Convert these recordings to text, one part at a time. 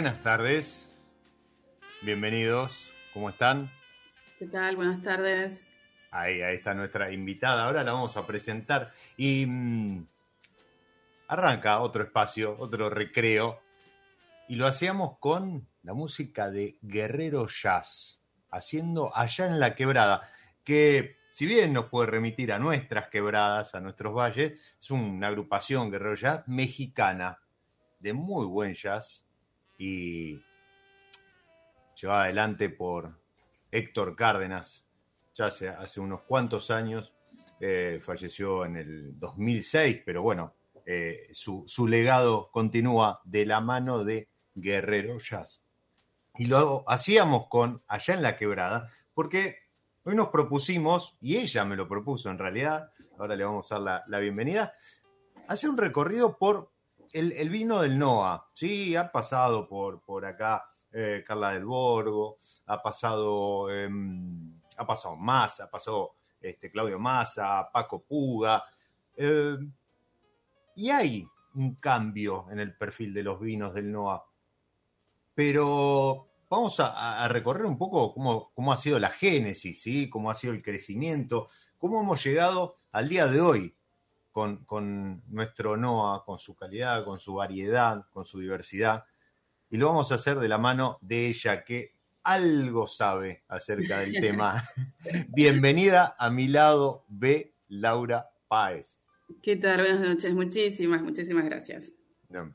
Buenas tardes, bienvenidos, ¿cómo están? ¿Qué tal? Buenas tardes. Ahí, ahí está nuestra invitada, ahora la vamos a presentar y mm, arranca otro espacio, otro recreo y lo hacíamos con la música de Guerrero Jazz, haciendo allá en la quebrada, que si bien nos puede remitir a nuestras quebradas, a nuestros valles, es una agrupación Guerrero Jazz mexicana de muy buen jazz y llevada adelante por Héctor Cárdenas, ya hace, unos cuantos años, eh, falleció en el 2006, pero bueno, eh, su, su, legado continúa de la mano de Guerrero Jazz. Y lo hacíamos con Allá en la Quebrada, porque hoy nos propusimos, y ella me lo propuso en realidad, ahora le vamos a dar la, la bienvenida, hacer un recorrido por el, vino del NOA, sí, ha pasado por, por acá eh, Carla del Borgo, ha pasado, eh, ha pasado Massa, ha pasado este, Claudio Massa, Paco Puga, eh, y hay un cambio en el perfil de los vinos del NOA. Pero vamos a, a recorrer un poco cómo, cómo, ha sido la génesis, ¿sí? cómo ha sido el crecimiento, cómo hemos llegado al día de hoy con, con, nuestro NOA, con su calidad, con su variedad, con su diversidad. Y lo vamos a hacer de la mano de ella, que algo sabe acerca del tema. Bienvenida a mi lado, B. Laura Páez. ¿Qué tal? Buenas noches. Muchísimas, muchísimas gracias.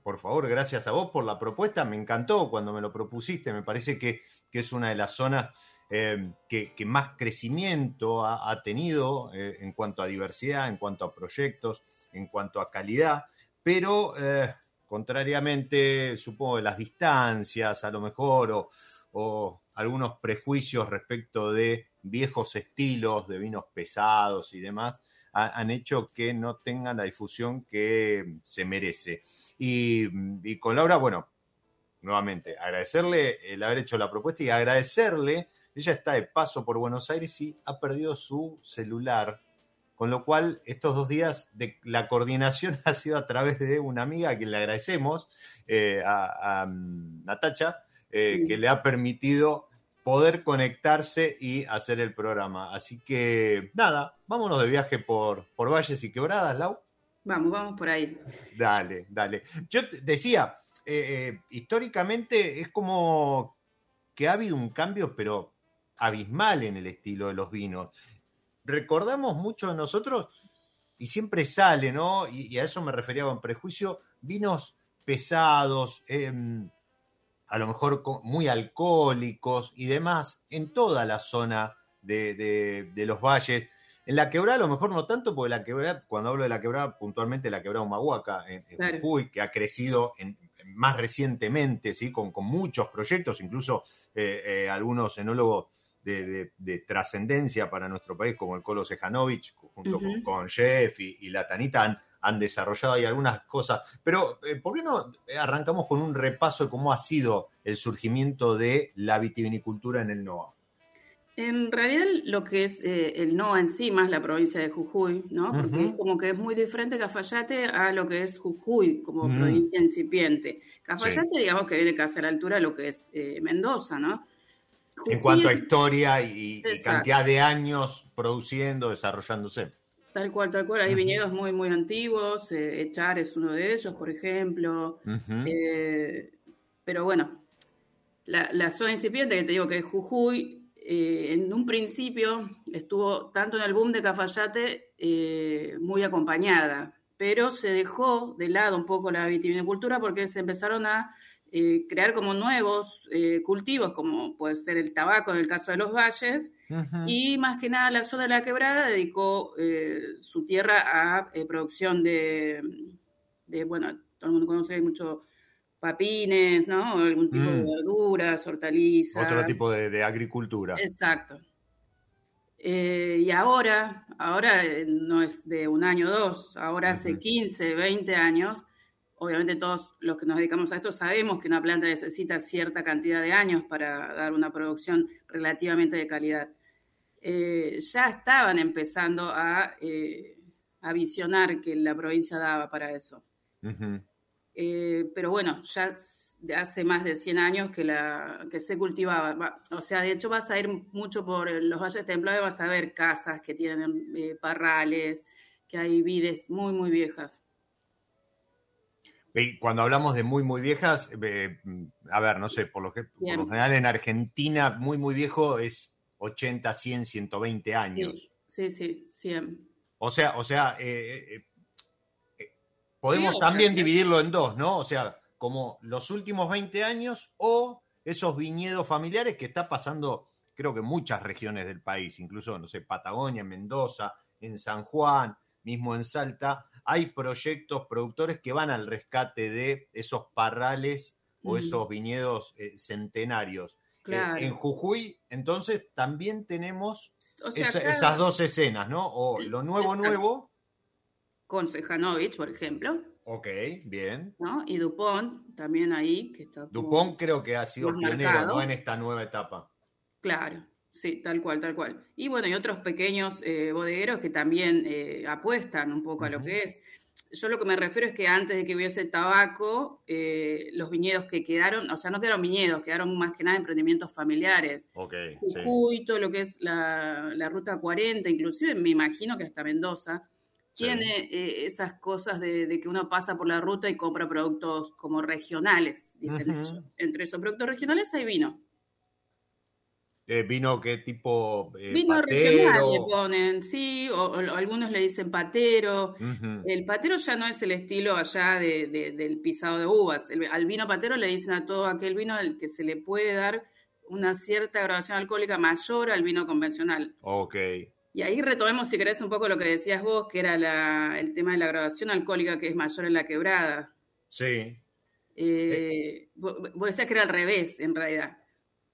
Por favor, gracias a vos por la propuesta. Me encantó cuando me lo propusiste. Me parece que, que es una de las zonas eh, que, más crecimiento ha, tenido eh, en cuanto a diversidad, en cuanto a proyectos, en cuanto a calidad, pero eh, contrariamente, supongo, de las distancias, a lo mejor, o algunos prejuicios respecto de viejos estilos de vinos pesados y demás, han hecho que no tengan la difusión que se merece. Y, con Laura, bueno, nuevamente, agradecerle el haber hecho la propuesta y agradecerle, ella está de paso por Buenos Aires y ha perdido su celular, con lo cual estos dos días de la coordinación ha sido a través de una amiga a quien le agradecemos, eh, a, Natacha, eh, que le ha permitido poder conectarse y hacer el programa. Así que nada, vámonos de viaje por, por valles y quebradas, Lau. Vamos, vamos por ahí. Dale, dale. Yo decía, eh, históricamente es como que ha habido un cambio, pero abismal en el estilo de los vinos. Recordamos mucho de nosotros, y siempre sale, ¿no? Y, a eso me refería con prejuicio, vinos pesados, em, a lo mejor muy alcohólicos y demás, en toda la zona de, los valles. En la quebrada a lo mejor no tanto, porque la quebrada, cuando hablo de la quebrada, puntualmente la quebrada Humahuaca, en, Jujuy, que ha crecido más recientemente, ¿sí? con, muchos proyectos, incluso eh, eh, algunos enólogos de, trascendencia para nuestro país, como el Colo Sejanovic, junto con, Jeff y, y la Tanita, han desarrollado ahí algunas cosas. Pero, eh, ¿por qué no arrancamos con un repaso de cómo ha sido el surgimiento de la vitivinicultura en el NOA? En realidad lo que es eh, el NOA en sí, más la provincia de Jujuy, ¿no? Porque es como que es muy diferente Cafayate a lo que es Jujuy como provincia incipiente. Cafayate, digamos que viene casi a la altura de lo que es eh, Mendoza, ¿no? En cuanto a historia y, cantidad de años produciendo, desarrollándose. Tal cual, tal cual. Hay viñedos muy, muy antiguos. Eh, Echar es uno de ellos, por ejemplo. Eh, pero bueno, la, zona incipiente que te digo que es Jujuy, eh, en un principio estuvo tanto en el boom de Cafayate muy acompañada, pero se dejó de lado un poco la vitivinicultura porque se empezaron a crear como nuevos cultivos, como puede ser el tabaco en el caso de los valles, y más que nada la zona de la quebrada dedicó eh, su tierra a eh, producción de, bueno, todo el mundo conoce mucho papines, ¿no? Algún tipo de mm. verduras, hortalizas. Otro tipo de, agricultura. Exacto. Eh, y ahora, ahora no es de un año o dos, ahora hace 15, 20 años, obviamente todos los que nos dedicamos a esto sabemos que una planta necesita cierta cantidad de años para dar una producción relativamente de calidad. Eh, ya estaban empezando eh, a, visionar que la provincia daba para eso. Eh, pero bueno, ya hace más de 100 años que, la, que se cultivaba. O sea, de hecho vas a ir mucho por los valles templados y vas a ver casas que tienen parrales, que hay vides muy, muy viejas. Y cuando hablamos de muy, muy viejas, a ver, no sé, por lo, que, por lo general en Argentina, muy, muy viejo es 80, 100, 120 años. Sí, sí, 100. O sea, o sea, eh, eh, eh, podemos también dividirlo en dos, ¿no? O sea, como los últimos 20 años o esos viñedos familiares que está pasando, creo que en muchas regiones del país, incluso, no sé, Patagonia, Mendoza, en San Juan, mismo en Salta, hay proyectos productores que van al rescate de esos parrales o esos viñedos centenarios. Claro. en Jujuy, entonces, también tenemos esas dos escenas, ¿no? O lo nuevo, nuevo. Con Sejanovic, por ejemplo. Ok, bien. ¿No? Y Dupont, también ahí. Que está Dupont creo que ha sido pionero, ¿no? En esta nueva etapa. Claro, sí, tal cual, tal cual. Y bueno, y otros pequeños eh, bodegueros que también eh, apuestan un poco a lo que es yo lo que me refiero es que antes de que hubiese tabaco, eh, los viñedos que quedaron, o sea, no quedaron viñedos, quedaron más que nada emprendimientos familiares. Ok. Jujuy, todo lo que es la, ruta 40, inclusive me imagino que hasta Mendoza, tiene eh, esas cosas de, que uno pasa por la ruta y compra productos como regionales, dicen ellos. Entre esos productos regionales hay vino. Eh, ¿Vino qué tipo? Eh, vino regional le ponen, sí, o, algunos le dicen patero. El patero ya no es el estilo allá del pisado de uvas. al vino patero le dicen a todo aquel vino al que se le puede dar una cierta graduación alcohólica mayor al vino convencional. Ok. Y ahí retomemos, si querés, un poco lo que decías vos, que era el tema de la graduación alcohólica que es mayor en la quebrada. Sí. Eh, vos, decías que era al revés, en realidad.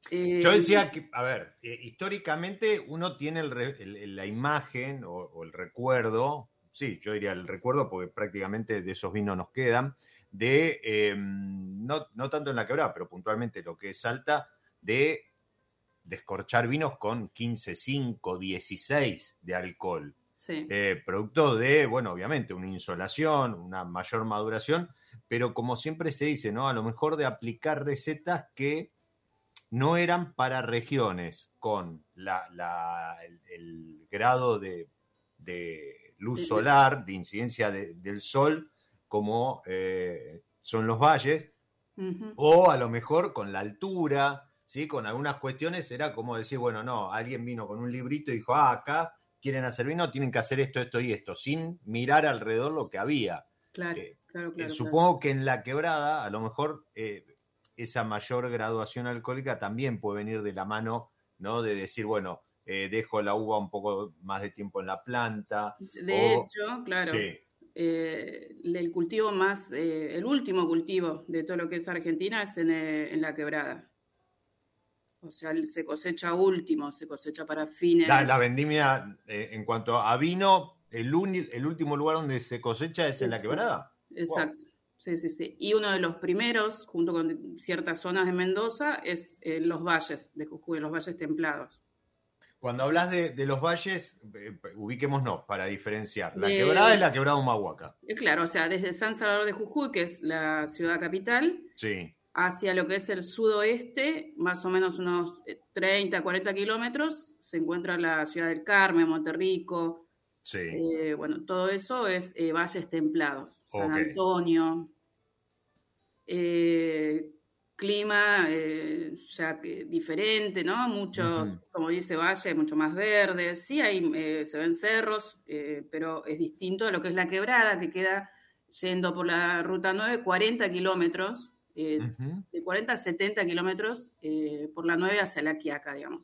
Yo eh, decía que, a ver, eh, históricamente uno tiene la imagen o, el recuerdo, sí, yo diría el recuerdo porque prácticamente de esos vinos nos quedan, de, em, no, no, tanto en la quebrada, pero puntualmente lo que es Salta, de descorchar vinos con 15, 5, 16 de alcohol. Sí. Eh, producto de, bueno, obviamente, una insolación, una mayor maduración, pero como siempre se dice, ¿no? A lo mejor de aplicar recetas que no eran para regiones con la, el, grado de, luz solar, de incidencia del sol, como eh, son los valles, o a lo mejor con la altura, ¿sí? con algunas cuestiones era como decir, bueno, no, alguien vino con un librito y dijo, ah, acá quieren hacer vino, tienen que hacer esto, esto y esto, sin mirar alrededor lo que había. Claro, eh, claro, claro. supongo que en la quebrada, a lo mejor eh, esa mayor graduación alcohólica también puede venir de la mano, ¿no? De decir, bueno, eh, dejo la uva un poco más de tiempo en la planta. De hecho, claro. Eh, el cultivo más, eh, el último cultivo de todo lo que es Argentina es en, la quebrada. O sea, se cosecha último, se cosecha para fines. La, vendimia, en cuanto a vino, el, el último lugar donde se cosecha es en la quebrada. Exacto. Sí, sí, sí. Y uno de los primeros, junto con ciertas zonas de Mendoza, es eh, los valles de Jujuy, los valles templados. Cuando hablas de, los valles, eh, ubiquémonos para diferenciar. La quebrada es la quebrada Humahuaca. Eh, claro, o sea, desde San Salvador de Jujuy, que es la ciudad capital, sí. hacia lo que es el sudoeste, más o menos unos 30, 40 kilómetros, se encuentra la ciudad del Carmen, Monterrico, Sí. Eh, bueno, todo eso es eh, valles templados. San Antonio. Eh, clima ya diferente, ¿no? Muchos, como dice Valle, mucho más verde. Sí, hay, se ven cerros, pero es distinto a lo que es la quebrada, que queda yendo por la ruta 9, 40 kilómetros, de 40 a 70 kilómetros por la 9 hacia la Quiaca, digamos.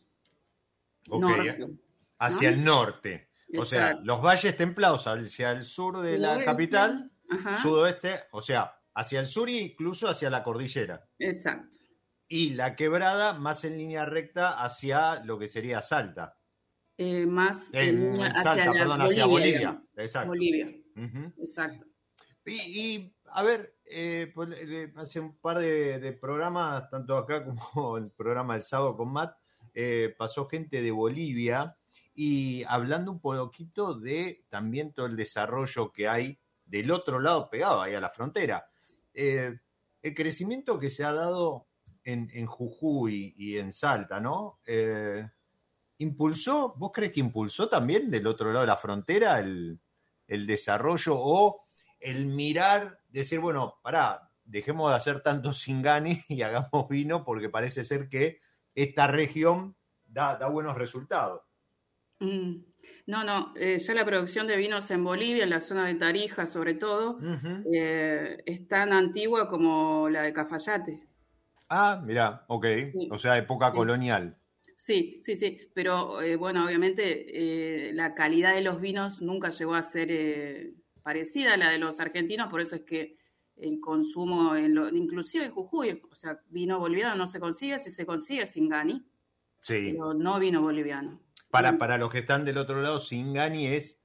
hacia el norte. O sea, los valles templados hacia el sur de la capital, sudoeste, o sea, hacia el sur e incluso hacia la cordillera. Exacto. Y la quebrada más en línea recta hacia lo que sería Salta. Eh, más en, Salta, perdón, hacia Bolivia. Exacto. Bolivia. Exacto. Y, a ver, eh, pues, hace un par de, programas, tanto acá como el programa del sábado con Matt, eh, pasó gente de Bolivia y hablando un poquito de también todo el desarrollo que hay del otro lado pegado ahí a la frontera. Eh, el crecimiento que se ha dado en, Jujuy y en Salta, ¿no? Eh, ¿Impulsó, vos crees que impulsó también del otro lado de la frontera el, desarrollo o el mirar, decir, bueno, pará, dejemos de hacer tanto singani y hagamos vino porque parece ser que esta región da buenos resultados? Mm. No, no, eh, ya la producción de vinos en Bolivia, en la zona de Tarija sobre todo, eh, es tan antigua como la de Cafayate. Ah, mira, ok, o sea, época colonial. Sí, sí, sí, pero eh, bueno, obviamente la calidad de los vinos nunca llegó a ser parecida a la de los argentinos, por eso es que el consumo, en lo, inclusive en Jujuy, o sea, vino boliviano no se consigue, si se consigue sin gani, sí. pero no vino boliviano. Para, para los que están del otro lado, Singani es...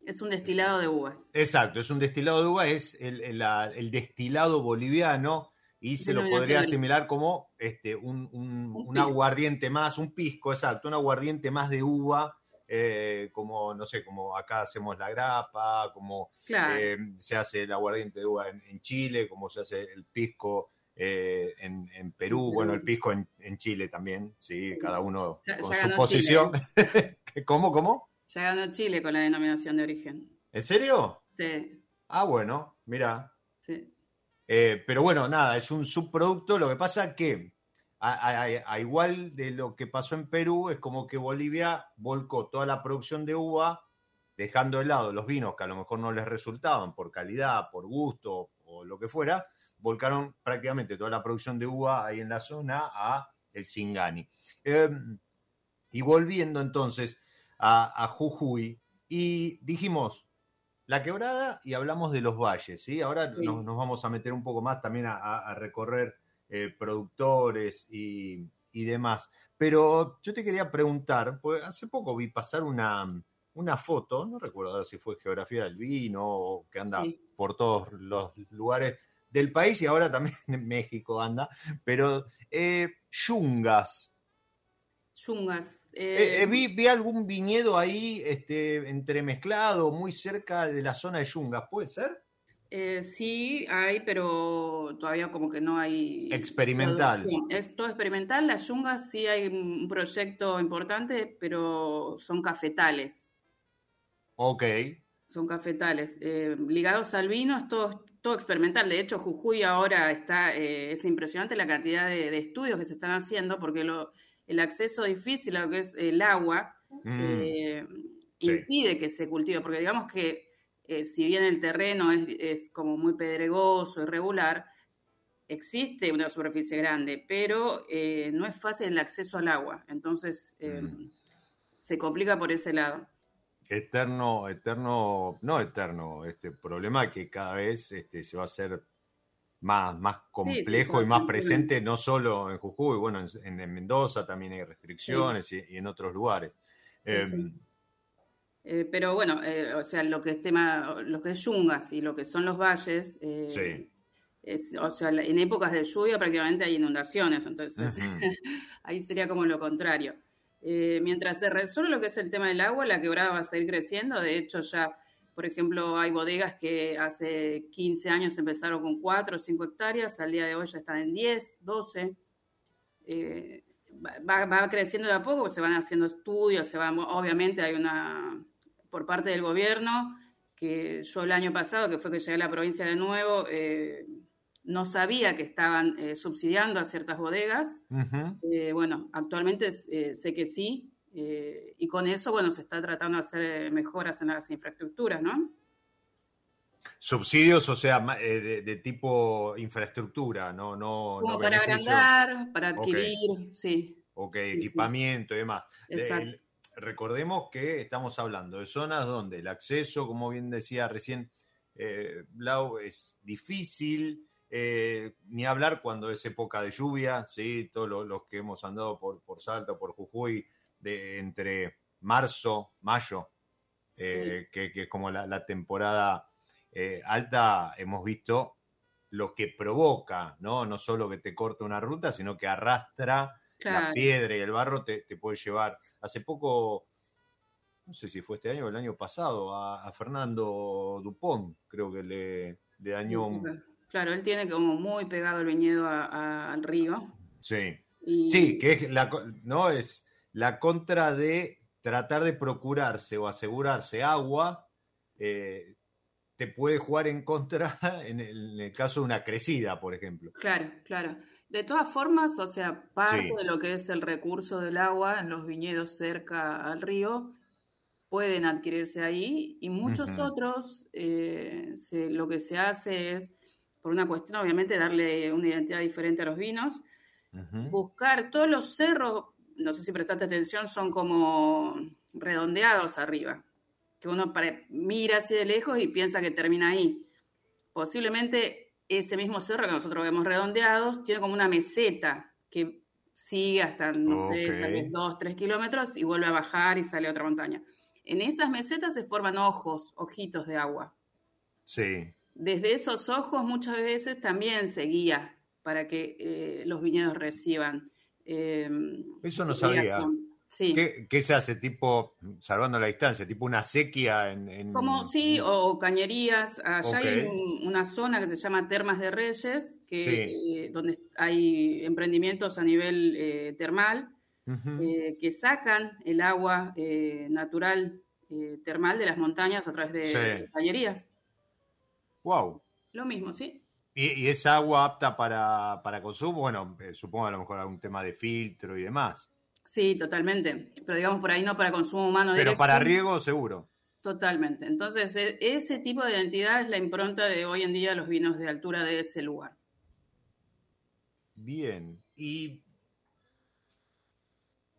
Es un destilado de uvas. Exacto, es un destilado de uvas, es el, destilado boliviano y se lo podría asimilar como este, un, aguardiente más, un pisco, exacto, un aguardiente más de uva, eh, como, no sé, como acá hacemos la grapa, como eh, se hace el aguardiente de uva en, Chile, como se hace el pisco eh, en, Perú, bueno, el pisco en, Chile también, sí, cada uno con su posición. ¿Cómo, cómo? Ya ganó Chile con la denominación de origen. ¿En serio? Sí. Ah, bueno, mira. Sí. Eh, pero bueno, nada, es un subproducto. Lo que pasa que, a, igual de lo que pasó en Perú, es como que Bolivia volcó toda la producción de uva, dejando de lado los vinos que a lo mejor no les resultaban por calidad, por gusto o lo que fuera, volcaron prácticamente toda la producción de uva ahí en la zona a el Singani. Em, y volviendo entonces a, Jujuy y dijimos la quebrada y hablamos de los valles, ¿sí? Ahora Nos, vamos a meter un poco más también a, recorrer eh, productores y, demás. Pero yo te quería preguntar, pues hace poco vi pasar una, una foto, no recuerdo si fue Geografía del Vino o que anda por todos los lugares del país y ahora también en México anda, pero eh, Yungas. Yungas. Eh, eh, vi, algún viñedo ahí este, entremezclado, muy cerca de la zona de Yungas, ¿puede ser? sí, hay, pero todavía como que no hay... Experimental. Es todo experimental. Las Yungas sí hay un proyecto importante, pero son cafetales. Ok. Son cafetales. ligados al vino es todo, todo experimental. De hecho, Jujuy ahora está, eh, es impresionante la cantidad de, estudios que se están haciendo porque lo, el acceso difícil a lo que es el agua mm. eh, impide que se cultive, porque digamos que eh, si bien el terreno es, es, como muy pedregoso, irregular, existe una superficie grande, pero no es fácil el acceso al agua. Entonces, mm. se complica por ese lado eterno, eterno, no eterno, este problema que cada vez este, se va a hacer más, más complejo y más presente, no solo en Jujuy, bueno, en, Mendoza también hay restricciones y, en otros lugares. Em, eh, pero bueno, eh, o sea, lo que es tema, lo que es yungas y lo que son los valles, eh, o sea, en épocas de lluvia prácticamente hay inundaciones, entonces ahí sería como lo contrario. Eh, mientras se resuelve lo que es el tema del agua, la quebrada va a seguir creciendo. De hecho, ya, por ejemplo, hay bodegas que hace 15 años empezaron con 4 o 5 hectáreas, al día de hoy ya están en 10, 12. Eh, va, creciendo de a poco, se van haciendo estudios, se van, obviamente hay una, por parte del gobierno, que yo el año pasado, que fue que llegué a la provincia de nuevo, eh, no sabía que estaban eh, subsidiando a ciertas bodegas. Eh, bueno, actualmente eh, sé que sí, y con eso, bueno, se está tratando de hacer mejoras en las infraestructuras, ¿no? Subsidios, o sea, de, tipo infraestructura, ¿no? no, Como para agrandar, para adquirir, sí. Ok, equipamiento y demás. Exacto. recordemos que estamos hablando de zonas donde el acceso, como bien decía recién Blau, es difícil, eh, ni hablar cuando es época de lluvia, ¿sí? todos los, que hemos andado por, por Salta, por Jujuy, de, entre marzo, mayo, eh, que, es como la, temporada eh, alta, hemos visto lo que provoca, ¿no? No solo que te corta una ruta, sino que arrastra la piedra y el barro, te, puede llevar. Hace poco, no sé si fue este año o el año pasado, a, Fernando Dupont, creo que le, le dañó un, Claro, él tiene como muy pegado el viñedo al río. Sí. Sí, que es la, no es la contra de tratar de procurarse o asegurarse agua, eh, te puede jugar en contra en el, caso de una crecida, por ejemplo. Claro, claro. De todas formas, o sea, parte de lo que es el recurso del agua en los viñedos cerca al río pueden adquirirse ahí y muchos otros eh, lo que se hace es por una cuestión, obviamente, darle una identidad diferente a los vinos. Buscar todos los cerros, no sé si prestaste atención, son como redondeados arriba, que uno mira así de lejos y piensa que termina ahí. Posiblemente ese mismo cerro que nosotros vemos redondeados tiene como una meseta que sigue hasta, no sé, tal vez dos, tres kilómetros y vuelve a bajar y sale a otra montaña. En esas mesetas se forman ojos, ojitos de agua. Sí desde esos ojos muchas veces también se guía para que eh, los viñedos reciban. Em, Eso no sabía. Sí. ¿Qué, se hace? Tipo, salvando la distancia, tipo una sequía en... Como sí, o cañerías. Allá hay una zona que se llama Termas de Reyes, que, eh, donde hay emprendimientos a nivel eh, termal, que sacan el agua natural termal de las montañas a través de cañerías. Wow. Lo mismo, sí. ¿Y, es agua apta para, consumo? Bueno, eh, supongo a lo mejor algún tema de filtro y demás. Sí, totalmente. Pero digamos por ahí no para consumo humano. Pero para riego seguro. Totalmente. Entonces, e, ese tipo de identidad es la impronta de hoy en día los vinos de altura de ese lugar. Bien. Y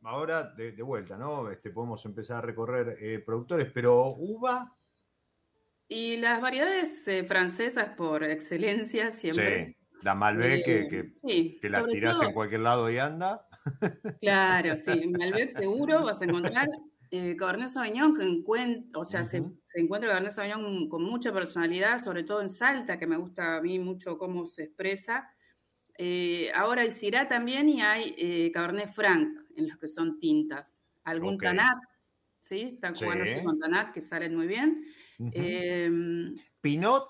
ahora de, vuelta, ¿no? Este, podemos empezar a recorrer eh, productores, pero uva. Y las variedades eh, francesas por excelencia siempre. Sí, la Malbec que, que, que la tirás en cualquier lado y anda. Claro, sí, Malbec seguro vas a encontrar eh, Cabernet Sauvignon que encuentra, o sea, se, encuentra Cabernet Sauvignon con mucha personalidad, sobre todo en Salta, que me gusta a mí mucho cómo se expresa. Eh, ahora hay Syrah también y hay eh, Cabernet Franc, en los que son tintas. Algún Tanat, ¿sí? Están jugando con Tanat, que salen muy bien. Em, ¿Pinot?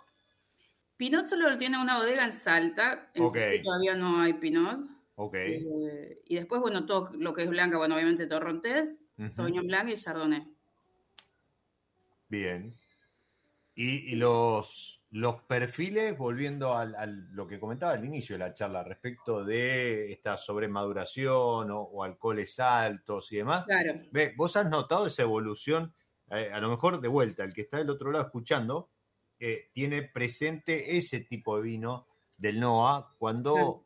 Pinot solo tiene una bodega en Salta, en todavía no hay Pinot. Ok. Eh, y después, bueno, todo lo que es blanca, bueno, obviamente Torrontés, uh Sauvignon Blanc y Chardonnay. Bien. Y, los, los perfiles, volviendo a lo que comentaba al inicio de la charla respecto de esta sobremaduración o, o alcoholes altos y demás. Claro. ¿Vos has notado esa evolución? Eh, a lo mejor de vuelta, el que está del otro lado escuchando, eh, tiene presente ese tipo de vino del NOA cuando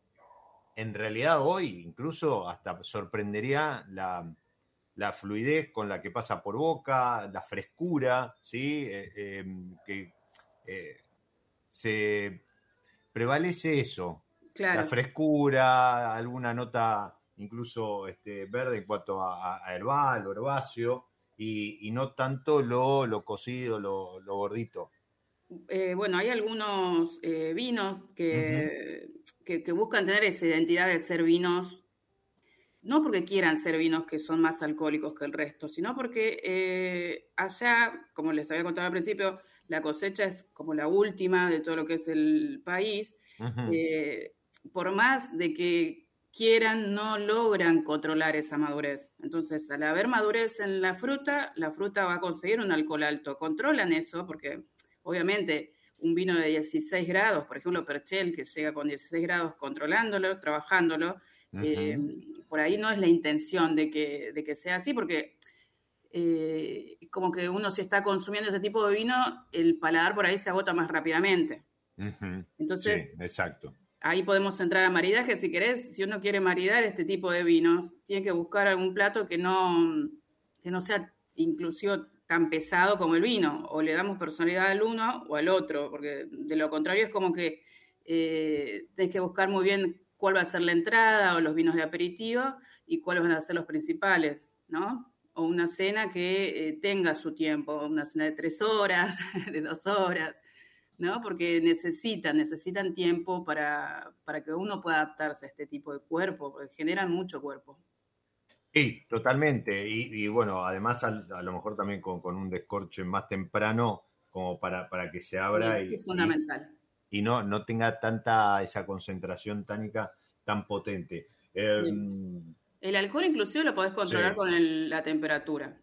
en realidad hoy incluso hasta sorprendería la, fluidez con la que pasa por boca, la frescura, ¿sí? Eh, em, que se prevalece eso, la frescura, alguna nota incluso este, verde en cuanto a, herbal o herbáceo, y, no tanto lo, lo cocido, lo, gordito. Eh, bueno, hay algunos vinos que que, buscan tener esa identidad de ser vinos, no porque quieran ser vinos que son más alcohólicos que el resto, sino porque eh, allá, como les había contado al principio, la cosecha es como la última de todo lo que es el país. Eh, por más de que quieran, no logran controlar esa madurez. Entonces, al haber madurez en la fruta, la fruta va a conseguir un alcohol alto. Controlan eso porque, obviamente, un vino de 16 grados, por ejemplo, Perchel, que llega con 16 grados controlándolo, trabajándolo, eh, por ahí no es la intención de que, de que sea así, porque eh, como que uno si está consumiendo ese tipo de vino, el paladar por ahí se agota más rápidamente. Entonces, exacto. Ahí podemos entrar a maridaje, si querés, si uno quiere maridar este tipo de vinos, tiene que buscar algún plato que no, que no sea inclusive tan pesado como el vino, o le damos personalidad al uno o al otro, porque de lo contrario es como que eh, tenés que buscar muy bien cuál va a ser la entrada o los vinos de aperitivo y cuáles van a ser los principales, ¿no? O una cena que eh, tenga su tiempo, una cena de tres horas, de dos horas, ¿no? Porque necesitan, necesitan tiempo para, para que uno pueda adaptarse a este tipo de cuerpo, porque generan mucho cuerpo. Sí, totalmente. Y, bueno, además a, lo mejor también con, un descorche más temprano, como para, para que se abra. y, fundamental. Y, no, no tenga tanta esa concentración tánica tan potente. Em, el alcohol inclusive lo podés controlar con la temperatura.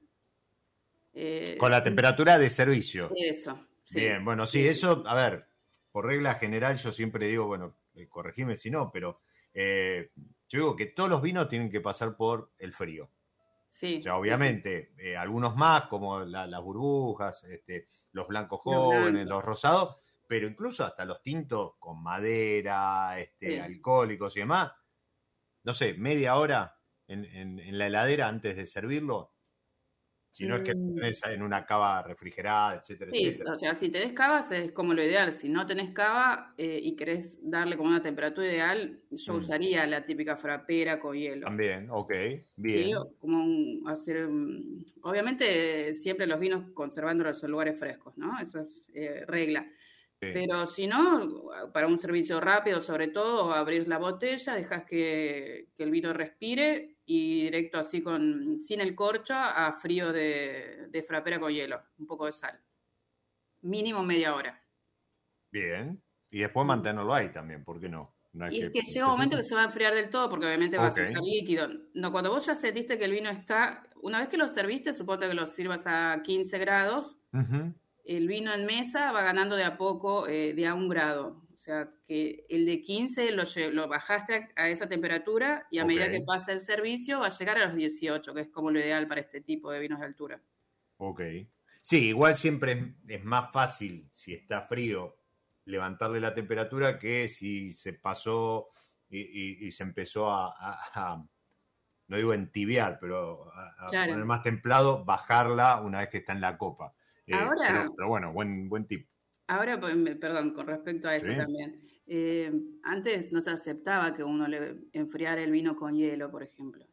Eh, con la temperatura de servicio. Eso. Bien, bueno, sí, eso, a ver, por regla general yo siempre digo, bueno, eh, corregime si no, pero eh, yo digo que todos los vinos tienen que pasar por el frío. Sí. O sea, obviamente, eh, algunos más, como las burbujas, este, los blancos jóvenes, los, rosados, pero incluso hasta los tintos con madera, este, alcohólicos y demás. No sé, media hora en la heladera antes de servirlo, si no es que mm. tenés en una cava refrigerada, etcétera, sí, O sea, si tenés cavas es como lo ideal. Si no tenés cava eh, y querés darle como una temperatura ideal, yo mm. usaría la típica frapera con hielo. También, ok, bien. Sí, como hacer. obviamente, siempre los vinos conservándolos en lugares frescos, ¿no? Eso es eh, regla. Pero si no, para un servicio rápido, sobre todo, abrir la botella, dejas que, que el vino respire y directo así con sin el corcho a frío de, de frapera con hielo, un poco de sal. Mínimo media hora. Bien. Y después mantenerlo ahí también, ¿por qué no? y es que llega un momento que se va a enfriar del todo porque obviamente va a ser líquido. No, cuando vos ya sentiste que el vino está, una vez que lo serviste, suponte que lo sirvas a 15 grados, el vino en mesa va ganando de a poco, eh, de a un grado. O sea, que el de 15 lo, lo bajaste a esa temperatura y a medida que pasa el servicio va a llegar a los 18, que es como lo ideal para este tipo de vinos de altura. Ok. Sí, igual siempre es, más fácil, si está frío, levantarle la temperatura que si se pasó y, se empezó a, no digo entibiar, pero a, poner más templado, bajarla una vez que está en la copa. Eh, ahora, pero, bueno, buen, buen tip. Ahora, pues, perdón, con respecto a eso también. Eh, antes no se aceptaba que uno le enfriara el vino con hielo, por ejemplo.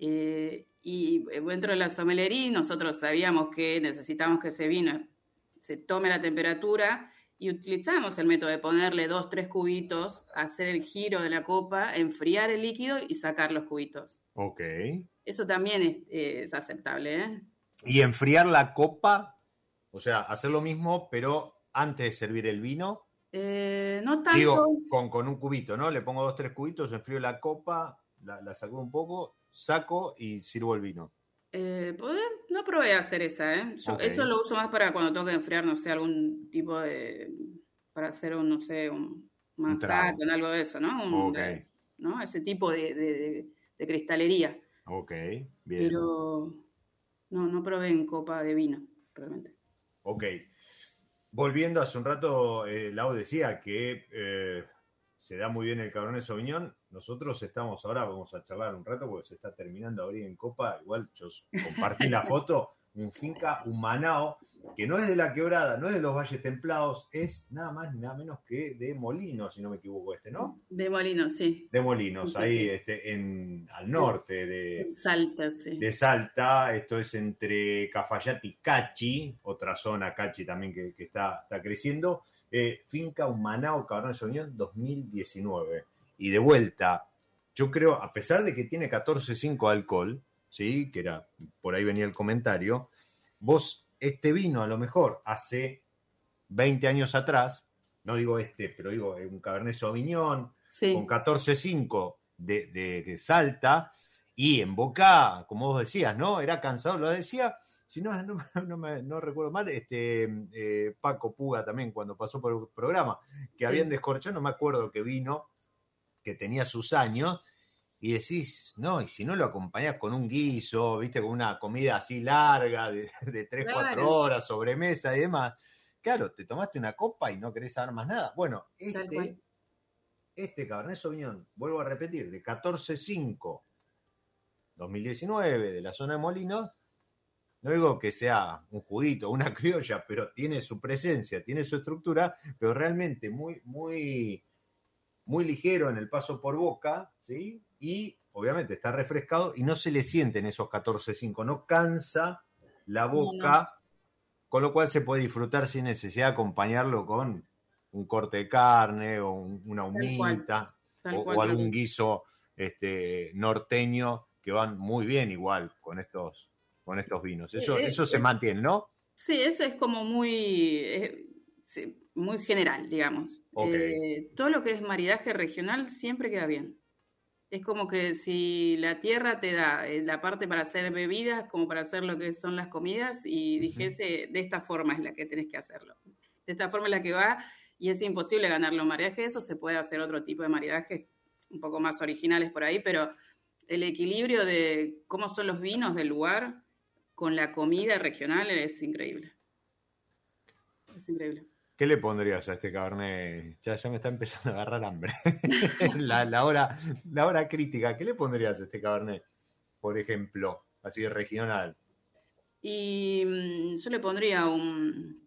Eh, y dentro de la somelería nosotros sabíamos que necesitábamos que ese vino se tome la temperatura y utilizamos el método de ponerle dos, tres cubitos, hacer el giro de la copa, enfriar el líquido y sacar los cubitos. Ok. Eso también es, aceptable, ¿eh? Y enfriar la copa, o sea, hacer lo mismo, pero antes de servir el vino. Eh, no tanto. Digo, con, con, un cubito, ¿no? Le pongo dos, tres cubitos, enfrío la copa, la, la saco un poco, saco y sirvo el vino. Eh, no probé hacer esa, ¿eh? Eso lo uso más para cuando tengo que enfriar, no sé, algún tipo de. para hacer un, no sé, un Manhattan, algo de eso, ¿no? ¿no? Ese tipo de, de, cristalería. Ok, bien. Pero no, no probé en copa de vino, realmente. Ok. Volviendo hace un rato, eh, Lau decía que eh, se da muy bien el Cabernet Sauvignon. Nosotros estamos ahora, vamos a charlar un rato porque se está terminando abrir en Copa. Igual yo compartí la foto, finca humanao, que no es de la quebrada, no es de los valles templados, es nada más nada menos que de Molinos, si no me equivoco este, ¿no? De Molinos, sí. De Molinos, ahí Este, en, al norte de Salta, sí. De Salta, esto es entre Cafayate y Cachi, otra zona Cachi también que, está, está creciendo. Eh, finca Humanao Cabernet Sauvignon 2019. Y de vuelta, yo creo, a pesar de que tiene 14.5 alcohol, ¿sí? que era, por ahí venía el comentario, vos, este vino a lo mejor hace 20 años atrás, no digo este, pero digo un Cabernet Sauvignon con 14.5 de, de, Salta, y en Boca, como vos decías, ¿no? Era cansado, lo decía si no, no, me, no recuerdo mal, este eh, Paco Puga también cuando pasó por el programa, que habían descorchado, no me acuerdo que vino, que tenía sus años, y decís, no, y si no lo acompañás con un guiso, viste, con una comida así larga, de, de 3, 4 horas, sobremesa y demás, claro, te tomaste una copa y no querés saber más nada. Bueno, este, este Cabernet Sauvignon, vuelvo a repetir, de 14.5, 2019, de la zona de Molinos, no digo que sea un juguito, una criolla, pero tiene su presencia, tiene su estructura, pero realmente muy, muy, muy ligero en el paso por boca, ¿sí? Y obviamente está refrescado y no se le sienten esos 14.5, no cansa la boca, con lo cual se puede disfrutar sin necesidad de acompañarlo con un corte de carne o una humita o, algún guiso este, norteño que van muy bien igual con estos con estos vinos. Eso, eso se mantiene, ¿no? Sí, eso es como muy, muy general, digamos. Eh, todo lo que es maridaje regional siempre queda bien. Es como que si la tierra te da eh, la parte para hacer bebidas, como para hacer lo que son las comidas, y dijese, de esta forma es la que tenés que hacerlo. De esta forma es la que va, y es imposible ganarlo en maridaje. Eso se puede hacer otro tipo de maridajes un poco más originales por ahí, pero el equilibrio de cómo son los vinos del lugar con la comida regional es increíble. Es increíble. ¿Qué le pondrías a este cabernet? Ya, ya me está empezando a agarrar hambre. la, hora, la hora crítica. ¿Qué le pondrías a este cabernet? Por ejemplo, así de regional. Y mm, yo le pondría un,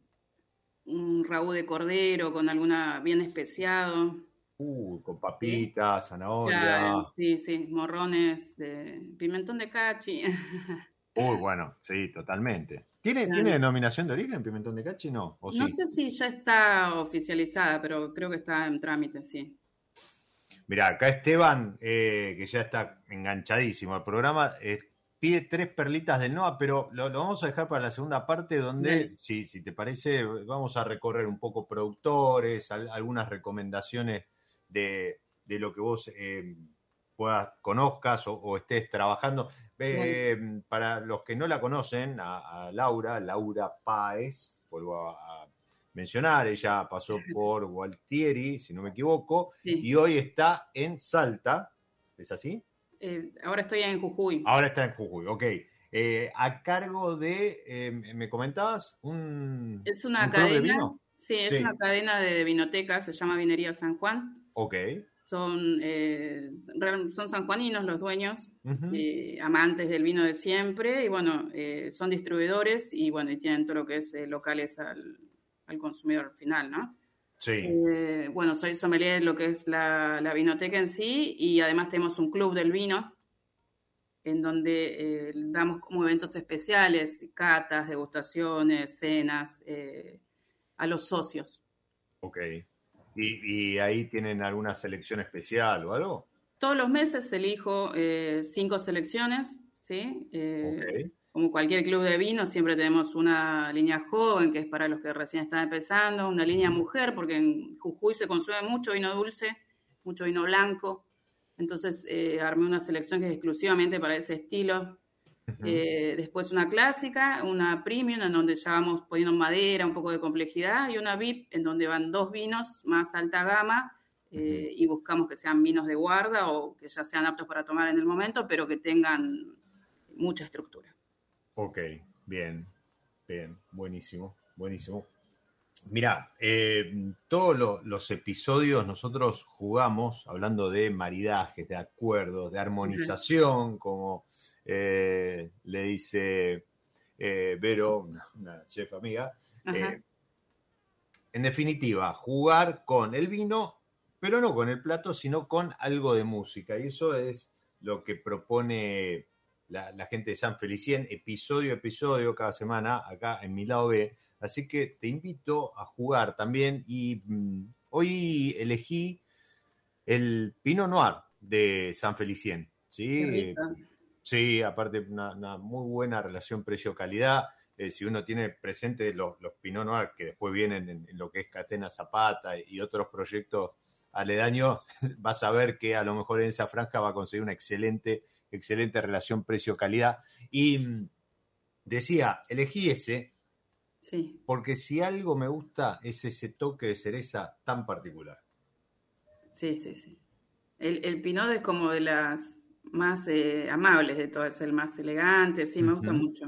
un de cordero con alguna bien especiado. Uh, con papitas, zanahoria. sí, sí, morrones de pimentón de cachi. Uy, bueno, sí, totalmente. ¿Tiene, ¿Tiene denominación de origen Pimentón de Cachi? No, no sé si ya está oficializada, pero creo que está en trámite, sí. Mirá, acá Esteban, eh, que ya está enganchadísimo al programa, eh, pide tres perlitas del NOA, pero lo, vamos a dejar para la segunda parte, donde, si, si te parece, vamos a recorrer un poco productores, algunas recomendaciones de, de, lo que vos eh, puedas, conozcas o, estés trabajando. Eh, para los que no la conocen, a, Laura, Laura Páez, vuelvo a, mencionar, ella pasó por Gualtieri, si no me equivoco, y hoy está en Salta, ¿es así? Eh, ahora estoy en Jujuy. Ahora está en Jujuy, ok. Eh, a cargo de, me comentabas, un... Es una cadena. Sí, es una cadena de vinoteca, se llama Vinería San Juan. Ok. Son, eh, son sanjuaninos los dueños, eh, amantes del vino de siempre, y bueno, eh, son distribuidores y bueno, y tienen todo lo que es locales al, consumidor final, ¿no? Sí. bueno, soy sommelier de lo que es la, la, vinoteca en sí, y además tenemos un club del vino, en donde damos como eventos especiales, catas, degustaciones, cenas, a los socios. Ok. ¿Y, ahí tienen alguna selección especial o algo? Todos los meses elijo eh, cinco selecciones, ¿sí? Eh, como cualquier club de vino, siempre tenemos una línea joven, que es para los que recién están empezando, una línea mujer, porque en Jujuy se consume mucho vino dulce, mucho vino blanco. Entonces eh, armé una selección que es exclusivamente para ese estilo. Eh, después una clásica, una premium, en donde ya vamos poniendo madera, un poco de complejidad, y una VIP, en donde van dos vinos más alta gama, eh, y buscamos que sean vinos de guarda o que ya sean aptos para tomar en el momento, pero que tengan mucha estructura. Ok, bien, bien, buenísimo, buenísimo. Mira, eh, todos los episodios nosotros jugamos hablando de maridajes, de acuerdos, de armonización, como eh, le dice eh, Vero, una, chef amiga. Eh, en definitiva, jugar con el vino, pero no con el plato, sino con algo de música. Y eso es lo que propone la, gente de San Felicien, episodio a episodio, cada semana, acá en mi lado B. Así que te invito a jugar también. Y mm, hoy elegí el Pinot Noir de San Felicien. ¿sí? Sí, aparte una, muy buena relación precio-calidad. Eh, si uno tiene presente los, Pinot Noir que después vienen en, lo que es Catena Zapata y otros proyectos aledaños, vas a ver que a lo mejor en esa franja va a conseguir una excelente, excelente relación precio-calidad. Y mm, decía, elegí ese sí. porque si algo me gusta es ese toque de cereza tan particular. Sí, sí, sí. El, el Pinot es como de las más eh, amables de todo, es el más elegante, sí, me gusta mucho.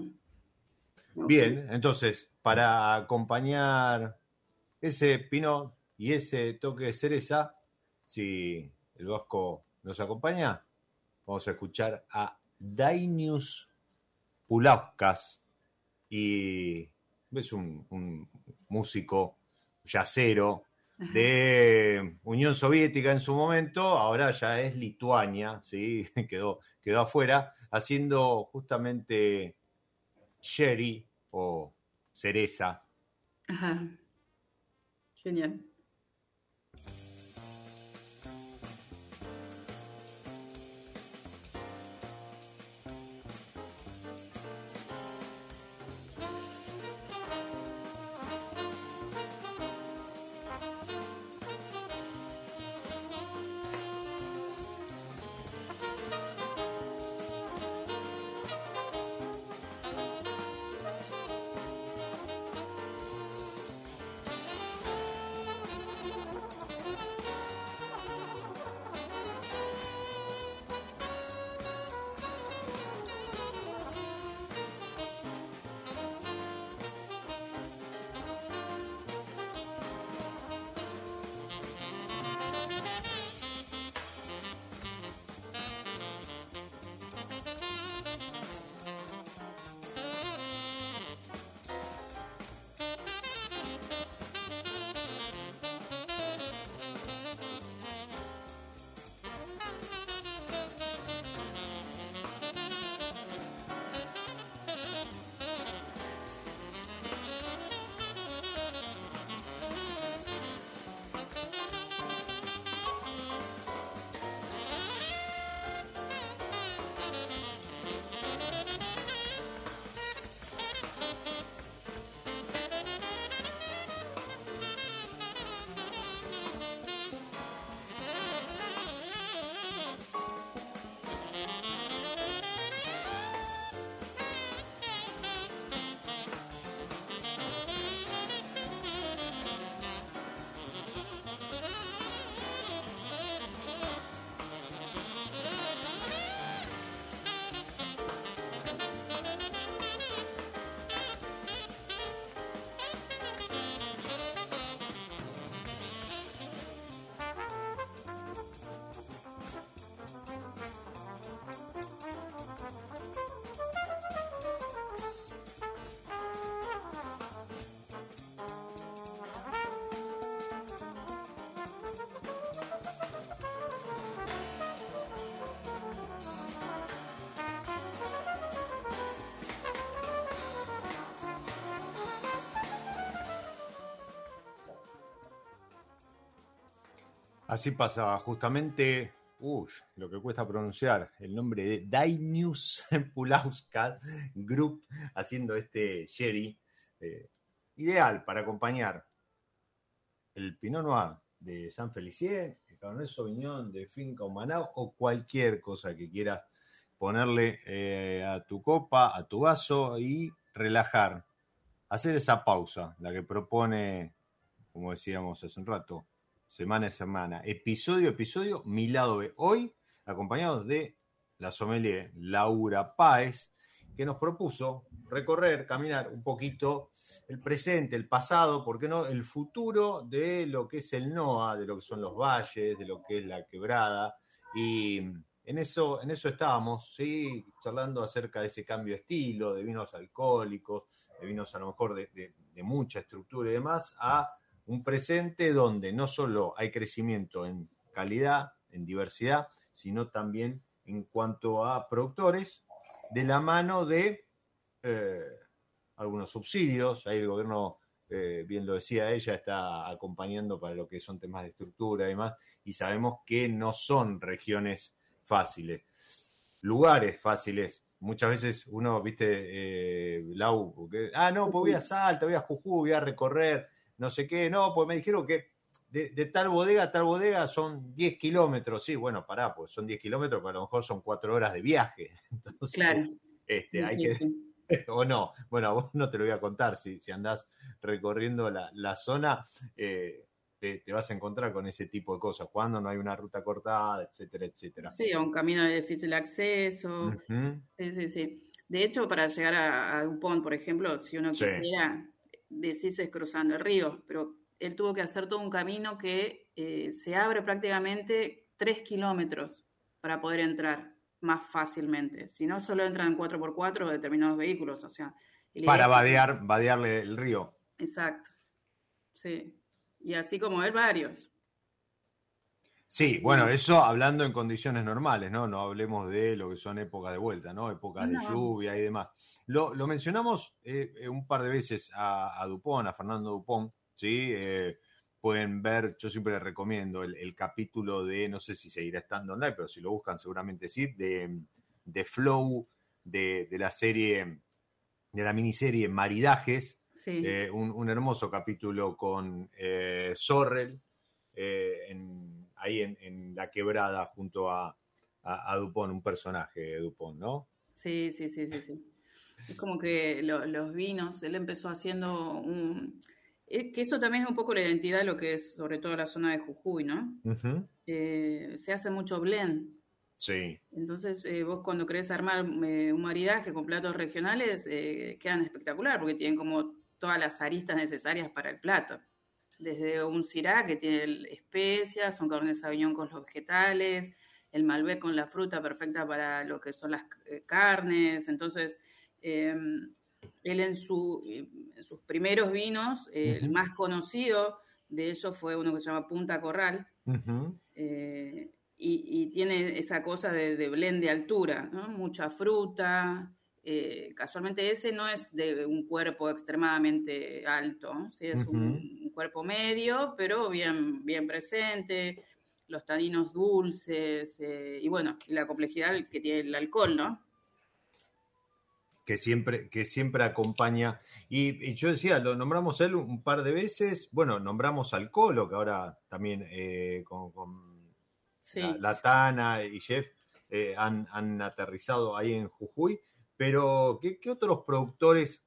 Bien, entonces, para acompañar ese pino y ese toque de cereza, si el Vasco nos acompaña, vamos a escuchar a Dainius Pulauskas. Y es un, un músico yacero de Unión Soviética en su momento, ahora ya es Lituania, ¿sí? quedó, quedó afuera, haciendo justamente sherry o cereza. Ajá. Genial. Así pasaba, justamente, uff, lo que cuesta pronunciar, el nombre de Dainius Pulauskat Group haciendo este sherry eh, ideal para acompañar el Pinot Noir de San Felicien, el Cabernet Sauvignon de Finca Humanao o cualquier cosa que quieras ponerle eh, a tu copa, a tu vaso y relajar. Hacer esa pausa, la que propone, como decíamos hace un rato, semana a semana, episodio a episodio, mi lado B. Hoy, acompañados de la sommelier Laura Páez, que nos propuso recorrer, caminar un poquito el presente, el pasado, ¿por qué no? El futuro de lo que es el NOA, de lo que son los valles, de lo que es la quebrada. Y en eso, en eso estábamos, ¿sí? Charlando acerca de ese cambio de estilo, de vinos alcohólicos, de vinos a lo mejor de, de mucha estructura y demás, a un presente donde no solo hay crecimiento en calidad, en diversidad, sino también en cuanto a productores, de la mano de eh, algunos subsidios. Ahí el gobierno, eh, bien lo decía ella, está acompañando para lo que son temas de estructura y demás, y sabemos que no son regiones fáciles, lugares fáciles. Muchas veces uno, viste, eh, Lau, ah, no, pues voy a Salta, voy a Jujuy, voy a recorrer, no sé qué, no, pues me dijeron que de, tal bodega a tal bodega son 10 kilómetros, sí, bueno, pará, pues son 10 kilómetros, pero a lo mejor son 4 horas de viaje. Entonces, claro. Este, hay que, o no, bueno, vos no te lo voy a contar, si, si andás recorriendo la, zona, eh, te, vas a encontrar con ese tipo de cosas, cuando no hay una ruta cortada, etcétera, etcétera. Sí, un camino de difícil acceso. Sí, sí, sí. De hecho, para llegar a, Dupont, por ejemplo, si uno quisiera, decís es cruzando el río, pero él tuvo que hacer todo un camino que eh, se abre prácticamente tres kilómetros para poder entrar más fácilmente. Si no, solo entran 4x4 determinados vehículos. O sea, Para vadear, vadearle el río. Exacto. Sí. Y así como él, varios. Sí, bueno, eso hablando en condiciones normales, ¿no? No hablemos de lo que son épocas de vuelta, ¿no? Épocas de lluvia y demás. Lo, mencionamos eh, un par de veces a, a, Dupont, a Fernando Dupont, ¿sí? Eh, pueden ver, yo siempre les recomiendo el, capítulo de, no sé si seguirá estando online, pero si lo buscan seguramente sí, de, de Flow, de, la serie, de la miniserie Maridajes, eh, un, hermoso capítulo con eh, Sorrel, eh, ahí en, La Quebrada junto a, a, Dupont, un personaje de Dupont, ¿no? Sí, sí, sí, sí, sí. Es como que los vinos, él empezó haciendo un que eso también es un poco la identidad de lo que es, sobre todo la zona de Jujuy, ¿no? Eh, se hace mucho blend. Sí. Entonces, eh, vos cuando querés armar eh, un maridaje con platos regionales, quedan espectacular, porque tienen como todas las aristas necesarias para el plato. Desde un Syrah que tiene especias, un Cabernet Sauvignon con los vegetales, el Malbec con la fruta perfecta para lo que son las carnes. Entonces, em, él en, su, sus primeros vinos, el más conocido de ellos fue uno que se llama Punta Corral, eh, y, tiene esa cosa de, blend de altura, mucha fruta. Eh, casualmente ese no es de un cuerpo extremadamente alto, es un, cuerpo medio, pero bien, bien presente, los taninos dulces, eh, y bueno, la complejidad que tiene el alcohol, ¿no? que siempre, que siempre acompaña. Y, yo decía, lo nombramos él un par de veces, bueno, nombramos al Colo, que ahora también eh, con, la, Tana y Jeff eh, han, aterrizado ahí en Jujuy, pero ¿qué, otros productores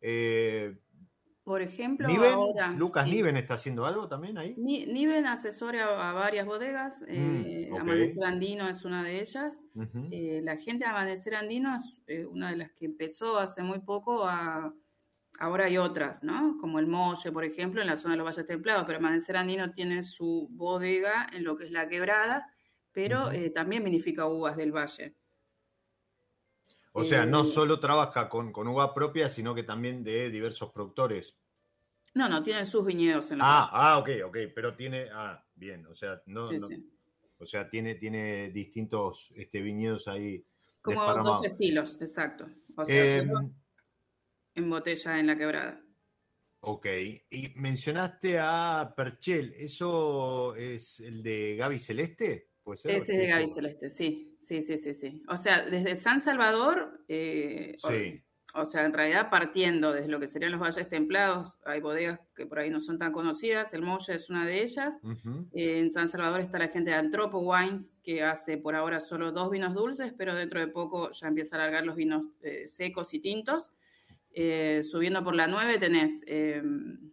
eh, por ejemplo, Lucas Niven está haciendo algo también ahí. Niven asesora a, varias bodegas. Mm, eh, Amanecer Andino es una de ellas. Eh, la gente de Amanecer Andino es eh, una de las que empezó hace muy poco a. Ahora hay otras, ¿no? Como el Molle, por ejemplo, en la zona de los Valles Templados, pero Amanecer Andino tiene su bodega en lo que es la quebrada, pero también vinifica uvas del valle. O sea, no eh, solo trabaja con, con, uva propia, sino que también de diversos productores. No, no, tiene sus viñedos en la Ah, ah, ok, ok, pero tiene, ah, bien, o sea, no, o sea, tiene, tiene distintos este, viñedos ahí. Como dos estilos, exacto. O sea, em, en botella en la quebrada. Ok, y mencionaste a Perchel, ¿eso es el de Gaby Celeste? Ese es de Gaby Celeste, sí, sí, sí, sí, sí. O sea, desde San Salvador, eh, o, sea, en realidad partiendo desde lo que serían los valles templados, hay bodegas que por ahí no son tan conocidas, el Moya es una de ellas. Eh, en San Salvador está la gente de Antropo Wines, que hace por ahora solo dos vinos dulces, pero dentro de poco ya empieza a alargar los vinos eh, secos y tintos. subiendo por la 9 tenés... Em,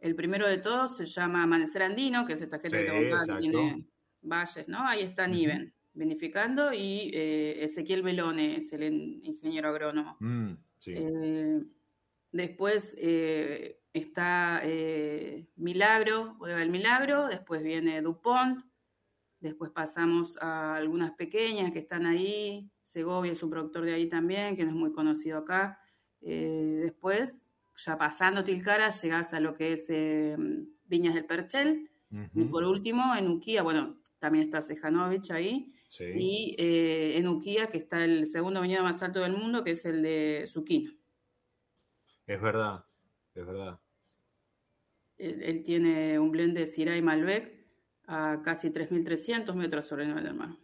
el primero de todos se llama Amanecer Andino, que es esta gente que tiene Valles, ¿no? Ahí está Niven, vinificando, y eh, Ezequiel Belone es el ingeniero agrónomo. Mm, eh, después eh, está Milagro, del Milagro, después viene Dupont, después pasamos a algunas pequeñas que están ahí, Segovia es un productor de ahí también, que no es muy conocido acá. después, ya pasando Tilcara, llegás a lo que es Viñas del Perchel, y por último, en Uquía, bueno, también está Sejanovic ahí. Y eh, en Uquía, que está el segundo viñedo más alto del mundo, que es el de Zuquino. Es verdad, es verdad. Él, tiene un blend de Syrah y Malbec a casi 3.300 metros sobre el nivel del mar.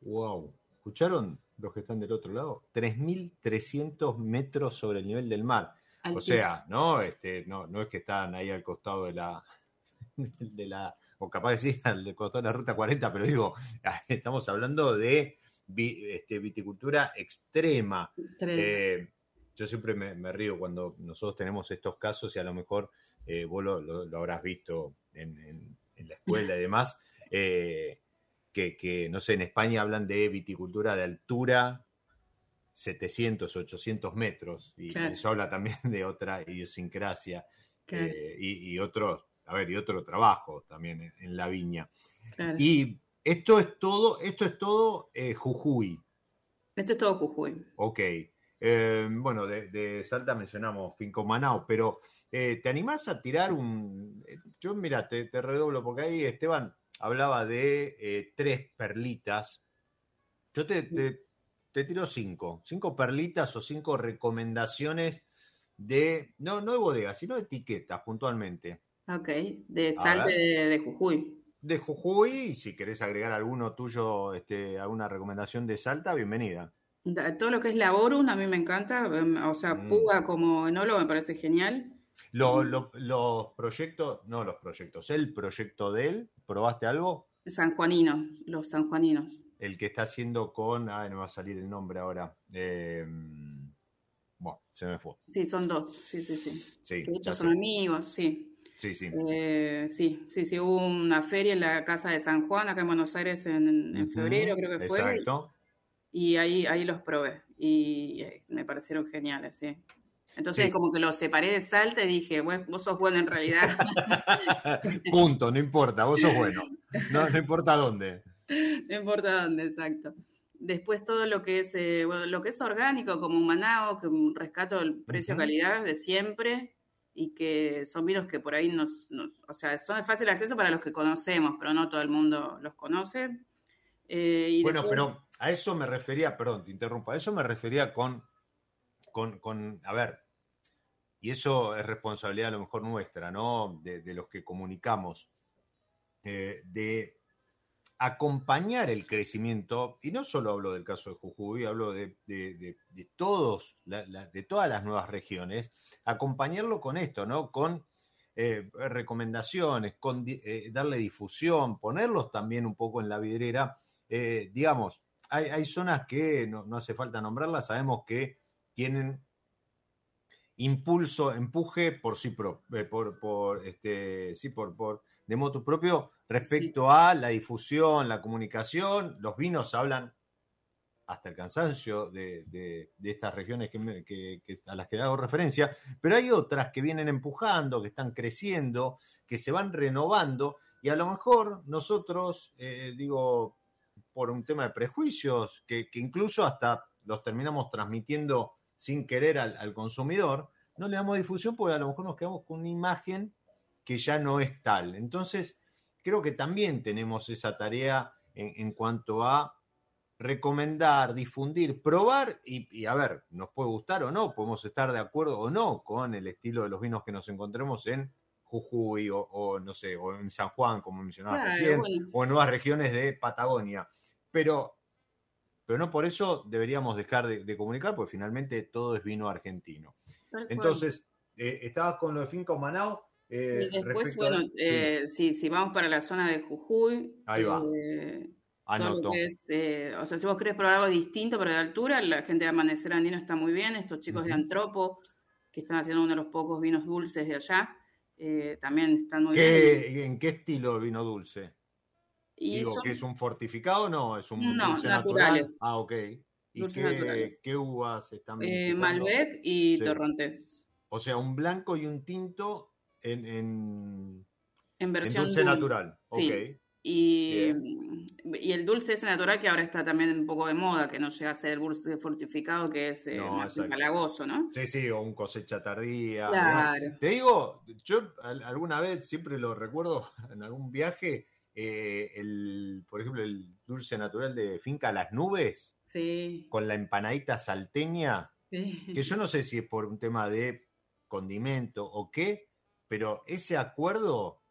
¡Wow! ¿Escucharon los que están del otro lado? 3.300 metros sobre el nivel del mar. O sea, ¿no? Este, no, no es que están ahí al costado de la, de la o capaz de sí, le costó la ruta 40, pero digo, estamos hablando de este, viticultura extrema. Eh, yo siempre me, río cuando nosotros tenemos estos casos y a lo mejor eh, vos lo, habrás visto en, la escuela y demás, eh, que, no sé, en España hablan de viticultura de altura 700, 800 metros, y eso habla también de otra idiosincrasia y, y otros a ver, y otro trabajo también en, la viña. Y esto es todo, esto es todo eh, Jujuy. Esto es todo Jujuy. Ok. Eh, bueno, de, Salta mencionamos Finco Manao, pero eh, ¿te animás a tirar un... Yo, mira, te, redoblo, porque ahí Esteban hablaba de tres perlitas. Yo te, te, tiro cinco, cinco perlitas o cinco recomendaciones de, no, no de bodegas, sino de etiquetas puntualmente. Ok, de Salta de, Jujuy. De Jujuy, y si querés agregar alguno tuyo, este, alguna recomendación de Salta, bienvenida. Todo lo que es Laborum a mí me encanta, em, o sea, mm. Puga como enólogo me parece genial. los proyectos, no los proyectos, el proyecto de él, ¿probaste algo? Sanjuaninos, los sanjuaninos. El que está haciendo con, ah, no va a salir el nombre ahora. Em, bueno, se me fue. Sí, son dos, sí, sí, sí. sí de hecho son amigos, sí. Sí, sí. Eh, sí, sí, sí, hubo una feria en la Casa de San Juan, acá en Buenos Aires, en, febrero creo que fue. Exacto. Y ahí, ahí los probé y me parecieron geniales, sí. Entonces como que los separé de Salta y dije, vos sos bueno en realidad. Punto, no importa, vos sos bueno. No, no importa dónde. No importa dónde, exacto. Después todo lo que es eh, lo que es orgánico, como manao, que rescato el precio-calidad de siempre y que son vinos que por ahí nos, o sea, son de fácil acceso para los que conocemos, pero no todo el mundo los conoce. Eh, bueno, pero a eso me refería, perdón, te interrumpo, a eso me refería con, con, con, a ver, y eso es responsabilidad a lo mejor nuestra, ¿no? De, los que comunicamos, eh, de acompañar el crecimiento, y no solo hablo del caso de Jujuy, hablo de, todos, de todas las nuevas regiones, acompañarlo con esto, ¿no? Con eh, recomendaciones, con eh, darle difusión, ponerlos también un poco en la vidriera. Eh, digamos, hay, zonas que no, hace falta nombrarlas, sabemos que tienen impulso, empuje por sí por, por, este, sí, por, por de moto propio respecto a la difusión, la comunicación. Los vinos hablan hasta el cansancio de, estas regiones que, a las que hago referencia, pero hay otras que vienen empujando, que están creciendo, que se van renovando, y a lo mejor nosotros, eh, digo, por un tema de prejuicios, que, incluso hasta los terminamos transmitiendo sin querer al, al consumidor, no le damos difusión porque a lo mejor nos quedamos con una imagen que ya no es tal. Entonces, creo que también tenemos esa tarea en, cuanto a recomendar, difundir, probar y, a ver, nos puede gustar o no, podemos estar de acuerdo o no con el estilo de los vinos que nos encontremos en Jujuy o, no sé, o en San Juan, como mencionaba recién, o en nuevas regiones de Patagonia. Pero, pero no por eso deberíamos dejar de, comunicar, porque finalmente todo es vino argentino. Entonces, eh, estabas con lo de Finca Manao. Eh, y después, bueno, eh, si vamos para la zona de Jujuy, Ahí va eh, o sea, si vos querés probar algo distinto, pero de altura, la gente de Amanecer Andino está muy bien. Estos chicos de Antropo, que están haciendo uno de los pocos vinos dulces de allá, eh, también están muy bien. ¿En qué estilo el vino dulce? Digo, ¿que es un fortificado? No, es un dulce naturales. Natural? Ah, ok. ¿Y qué, uvas están eh, Malbec y Torrontés. O sea, un blanco y un tinto en, en, en versión dulce, natural. Sí. Y, y, el dulce ese natural que ahora está también un poco de moda, que no llega a ser el dulce fortificado, que es eh, más empalagoso, ¿no? Sí, sí, o un cosecha tardía. Te digo, yo alguna vez, siempre lo recuerdo en algún viaje, eh, el, por ejemplo, el dulce natural de Finca Las Nubes, sí. con la empanadita salteña, que yo no sé si es por un tema de condimento o qué, pero ese acuerdo...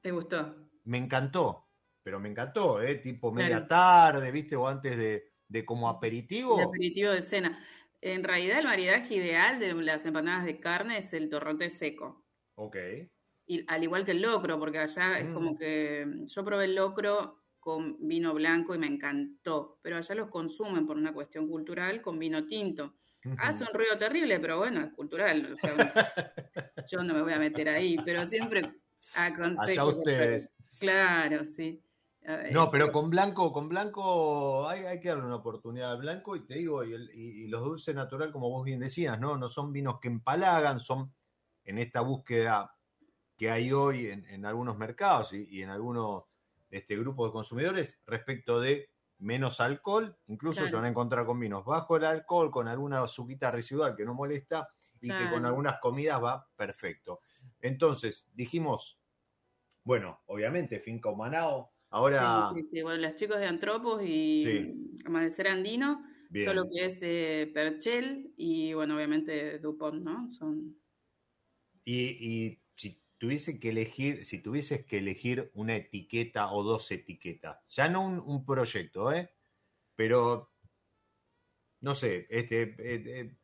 ¿Te gustó? Me encantó pero me encantó, ¿eh? Tipo media tarde, ¿viste? O antes de, como aperitivo. De aperitivo de cena. En realidad el maridaje ideal de las empanadas de carne es el torronte seco. Ok. Y al igual que el locro, porque allá es como mm. que yo probé el locro con vino blanco y me encantó, pero allá los consumen por una cuestión cultural con vino tinto. Hace un ruido terrible, pero bueno, es cultural. yo no me voy a meter ahí, pero siempre aconsejo. Ustedes. Claro, sí. No, pero con blanco, con blanco hay, que darle una oportunidad al blanco y te digo, y, los dulces natural, como vos bien decías, ¿no? No son vinos que empalagan, son en esta búsqueda que hay hoy en, algunos mercados y, en algunos este, grupos de consumidores respecto de menos alcohol, incluso se van a encontrar con vinos bajo el alcohol, con alguna azuquita residual que no molesta y que con algunas comidas va perfecto. Entonces, dijimos, bueno, obviamente, Finca Humanao, Ahora. Sí, sí, Bueno, los chicos de Antropos y Amanecer Andino, todo lo que es eh, Perchel y, bueno, obviamente Dupont, ¿no? Son. Y, si tuviese que elegir, si tuvieses que elegir una etiqueta o dos etiquetas, ya no un, proyecto, ¿eh? Pero, no sé, este, eh,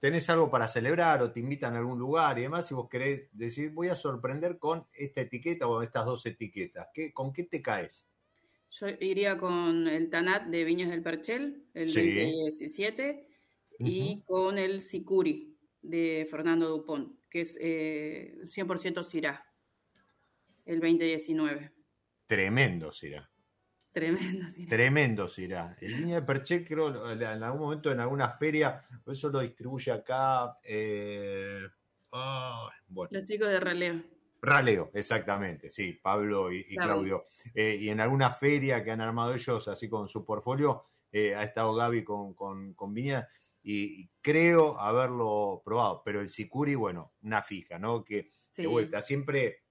tenés algo para celebrar o te invitan a algún lugar y demás, y vos querés decir, voy a sorprender con esta etiqueta o estas dos etiquetas, ¿Qué, ¿con qué te caes? Yo iría con el Tanat de Viñas del Perchel, el 2017, y con el Sicuri de Fernando Dupont, que es eh, 100% Syrah, el 2019. Tremendo Syrah. Tremendo, Tremendo, Sira. El Viña de Perche, creo, en algún momento en alguna feria, eso lo distribuye acá. Eh, Los chicos de Raleo. Raleo, exactamente, sí, Pablo y, Claudio. Eh, y en alguna feria que han armado ellos, así con su portfolio, eh, ha estado Gaby con, con, Viña y, creo haberlo probado. Pero el Sicuri, bueno, una fija, ¿no? Que de vuelta, siempre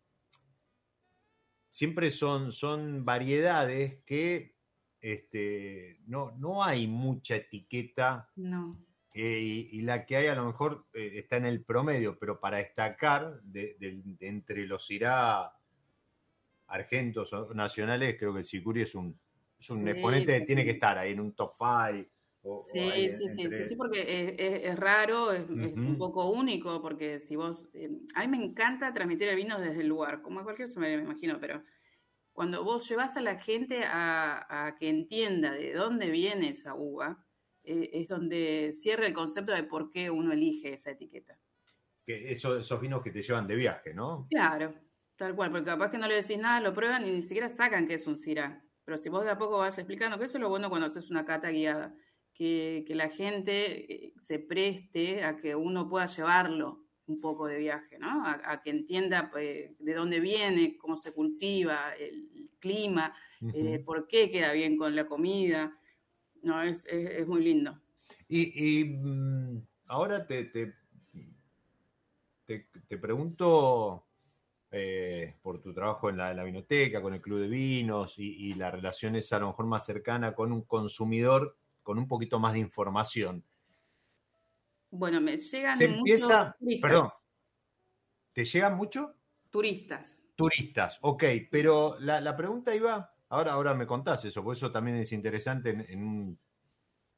siempre son, son variedades que este, no, no hay mucha etiqueta. No. Eh, y, la que hay a lo mejor eh, está en el promedio, pero para destacar de, entre los irá argentos o nacionales, creo que el Sicuri es un, es un exponente que tiene que estar ahí en un top 5. Sí, sí, sí, sí, porque es, raro, es, un poco único, porque si vos, eh, a mí me encanta transmitir el vino desde el lugar, como a cualquier me imagino, pero cuando vos llevas a la gente a, que entienda de dónde viene esa uva, eh, es donde cierra el concepto de por qué uno elige esa etiqueta. Que esos vinos que te llevan de viaje, ¿no? Claro, tal cual, porque capaz que no le decís nada, lo prueban y ni siquiera sacan que es un Syrah. Pero si vos de a poco vas explicando, que eso es lo bueno cuando haces una cata guiada que, la gente eh, se preste a que uno pueda llevarlo un poco de viaje, ¿no? A, que entienda pues, de dónde viene, cómo se cultiva, el, clima, eh, por qué queda bien con la comida. No, es, muy lindo. Y, mm, ahora te, te, te, pregunto, eh, por tu trabajo en la, la, vinoteca, con el club de vinos y, la relación es a lo mejor más cercana con un consumidor con un poquito más de información. Bueno, me llegan Se empieza, perdón, ¿te llegan mucho? Turistas. Turistas, ok, pero la, pregunta iba, ahora, ahora me contás eso, por eso también es interesante en, un,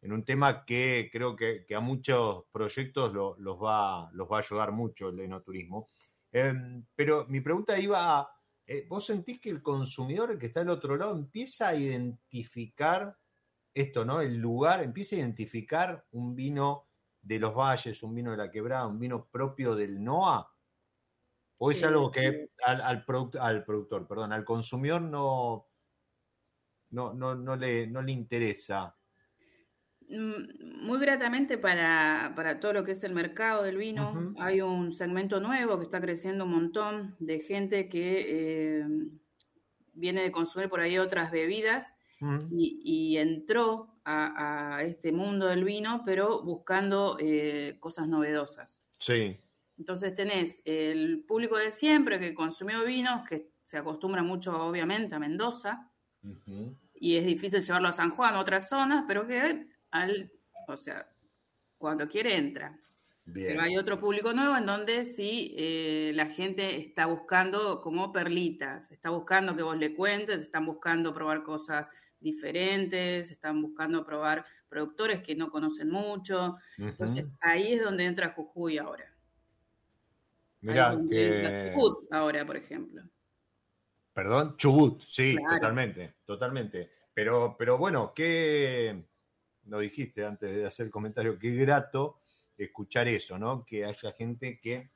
en un, tema que creo que, a muchos proyectos los, va, los va a ayudar mucho el enoturismo. Em, pero mi pregunta iba a, eh, ¿vos sentís que el consumidor, el que está al otro lado, empieza a identificar esto, ¿no? El lugar, empieza a identificar un vino de los valles, un vino de la quebrada, un vino propio del NOA? ¿O es algo que al, al, al, productor, perdón, al consumidor no, no, no, no, le, no le interesa? Mm, muy gratamente para, para, todo lo que es el mercado del vino. Hay un segmento nuevo que está creciendo un montón de gente que eh, viene de consumir por ahí otras bebidas y, entró a, este mundo del vino, pero buscando eh, cosas novedosas. Sí. Entonces tenés el público de siempre que consumió vinos, que se acostumbra mucho obviamente a Mendoza, y es difícil llevarlo a San Juan, a otras zonas, pero que al, o sea, cuando quiere entra. Pero hay otro público nuevo en donde sí eh, la gente está buscando como perlitas, está buscando que vos le cuentes, están buscando probar cosas diferentes, están buscando probar productores que no conocen mucho. Entonces ahí es donde entra Jujuy ahora. Mira, que... Chubut ahora, por ejemplo. Perdón, Chubut, sí, totalmente, totalmente. Pero, pero bueno, qué, lo dijiste antes de hacer el comentario, qué grato escuchar eso, ¿no? Que haya gente que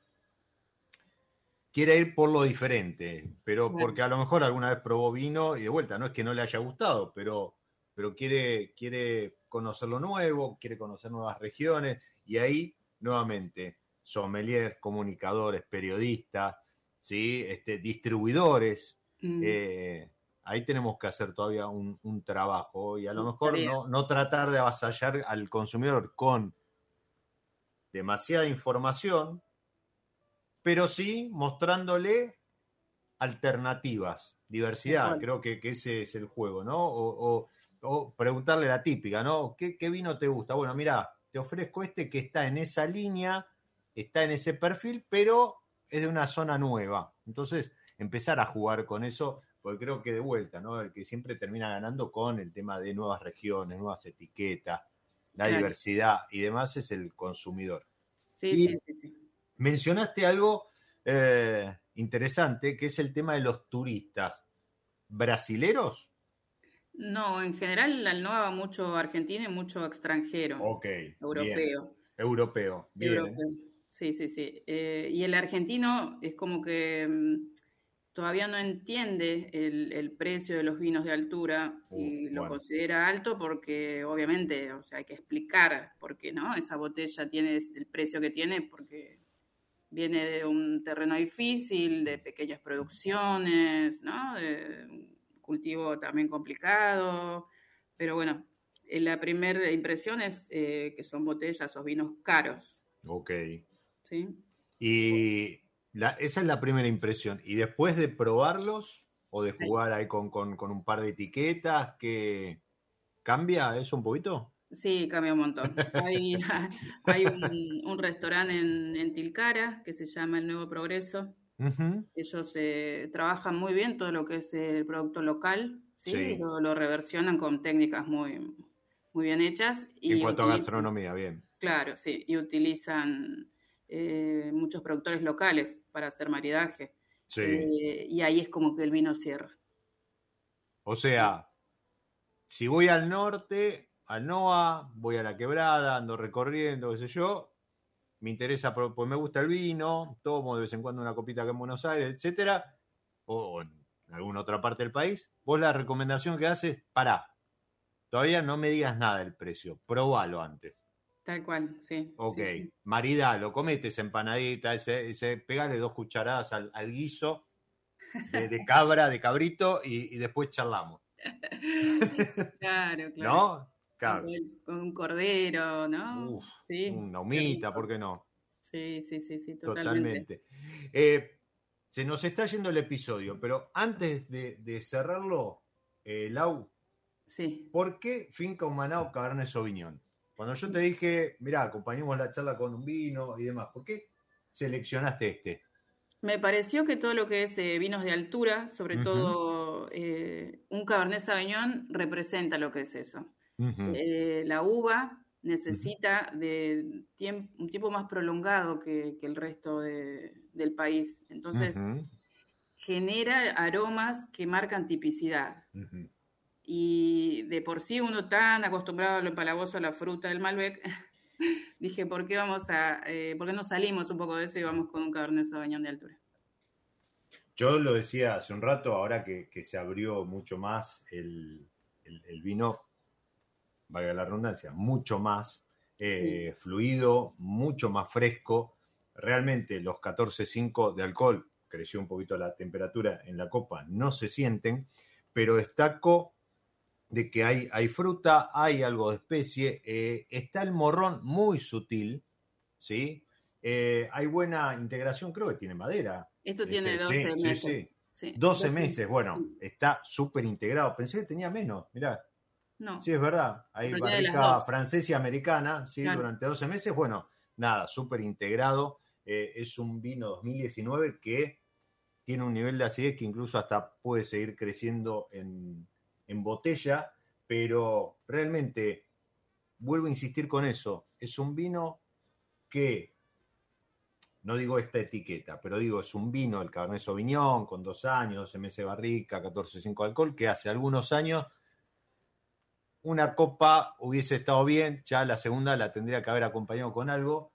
quiere ir por lo diferente, pero porque a lo mejor alguna vez probó vino y de vuelta, no es que no le haya gustado, pero, pero quiere, quiere conocer lo nuevo, quiere conocer nuevas regiones y ahí nuevamente sommeliers, comunicadores, periodistas, ¿sí? este, distribuidores. Mm. Eh, ahí tenemos que hacer todavía un, trabajo y a lo mejor no, tratar de avasallar al consumidor con demasiada información, pero sí mostrándole alternativas, diversidad, creo que, ese es el juego, ¿no? O, preguntarle la típica, ¿no? ¿Qué, ¿Qué, vino te gusta? Bueno, mira, te ofrezco este que está en esa línea, está en ese perfil, pero es de una zona nueva. Entonces, empezar a jugar con eso, porque creo que de vuelta, ¿no? El que siempre termina ganando con el tema de nuevas regiones, nuevas etiquetas, la diversidad y demás es el consumidor. Sí, sí, sí, Mencionaste algo eh, interesante, que es el tema de los turistas. ¿Brasileros? No, en general al NOA va mucho argentino y mucho extranjero. Ok. Europeo. Europeo. Bien. Europeo. Sí, sí, sí. Eh, y el argentino es como que mm, todavía no entiende el, precio de los vinos de altura y lo considera alto porque obviamente, o sea, hay que explicar por qué, ¿no? Esa botella tiene el precio que tiene porque viene de un terreno difícil, de pequeñas producciones, ¿no? De cultivo también complicado, pero bueno, la primera impresión es eh, que son botellas o vinos caros. Ok. ¿sí? Y esa es la primera impresión. Y después de probarlos o de jugar ahí con, un par de etiquetas, que ¿cambia eso un poquito? Sí, cambia un montón. Hay, un, restaurante en, Tilcara que se llama El Nuevo Progreso. Ellos eh, trabajan muy bien todo lo que es el producto local, ¿sí? Lo, reversionan con técnicas muy, muy bien hechas. Y en cuanto a gastronomía, bien. Claro, sí, y utilizan eh, muchos productores locales para hacer maridaje. Eh, y ahí es como que el vino cierra. O sea, si voy al norte, al NOA, voy a la quebrada, ando recorriendo, qué sé yo, me interesa, pues me gusta el vino, tomo de vez en cuando una copita que en Buenos Aires, etcétera, o en alguna otra parte del país, vos la recomendación que haces, pará, todavía no me digas nada del precio, probalo antes. Tal cual, sí. Ok, sí, maridalo, comete esa empanadita, ese, ese, pegale dos cucharadas al, guiso de, cabra, de cabrito y, después charlamos. claro, claro. ¿No? Claro. Con, un cordero, ¿no? Uf, sí. Una humita, ¿por qué no? Sí, sí, sí, sí, totalmente. Eh, se nos está yendo el episodio, pero antes de, cerrarlo, eh, Lau, sí. ¿por qué Finca Humanao Cabernet Sauvignon? Cuando yo te dije, mira, acompañemos la charla con un vino y demás, ¿por qué seleccionaste este? Me pareció que todo lo que es eh, vinos de altura, sobre todo eh, un Cabernet Sauvignon, representa lo que es eso. Eh, la uva necesita de un tiempo más prolongado que, el resto del país. Entonces, genera aromas que marcan tipicidad. Y de por sí uno tan acostumbrado a lo empalagoso a la fruta del Malbec, dije, ¿por qué vamos a, eh, por qué no salimos un poco de eso y vamos con un Cabernet Sauvignon de altura? Yo lo decía hace un rato, ahora que, se abrió mucho más el, vino, valga la redundancia, mucho más eh, fluido, mucho más fresco. Realmente los 14.5 de alcohol, creció un poquito la temperatura en la copa, no se sienten, pero destaco de que hay, hay fruta, hay algo de especie, eh, está el morrón muy sutil, ¿sí? Eh, hay buena integración, creo que tiene madera. Esto tiene 12 este, meses. Sí, 12 meses, bueno, está súper integrado. Pensé que tenía menos, mirá. No. Sí, es verdad. Hay barrica francesa y americana, sí, durante 12 meses. Bueno, nada, súper integrado. Eh, es un vino 2019 que tiene un nivel de acidez que incluso hasta puede seguir creciendo en, en botella, pero realmente, vuelvo a insistir con eso, es un vino que, no digo esta etiqueta, pero digo, es un vino, el Cabernet Sauvignon, con dos años, 12 meses barrica, 14,5 alcohol, que hace algunos años una copa hubiese estado bien, ya la segunda la tendría que haber acompañado con algo.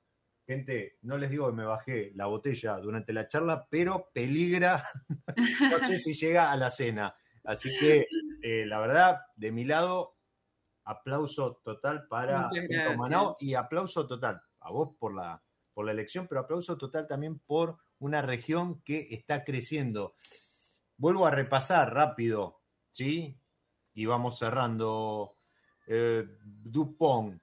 Gente, no les digo que me bajé la botella durante la charla, pero peligra, no sé si llega a la cena. Así que eh, la verdad, de mi lado, aplauso total para Manao y aplauso total a vos por la, por la elección, pero aplauso total también por una región que está creciendo. Vuelvo a repasar rápido, ¿sí? Y vamos cerrando. Eh, Dupont,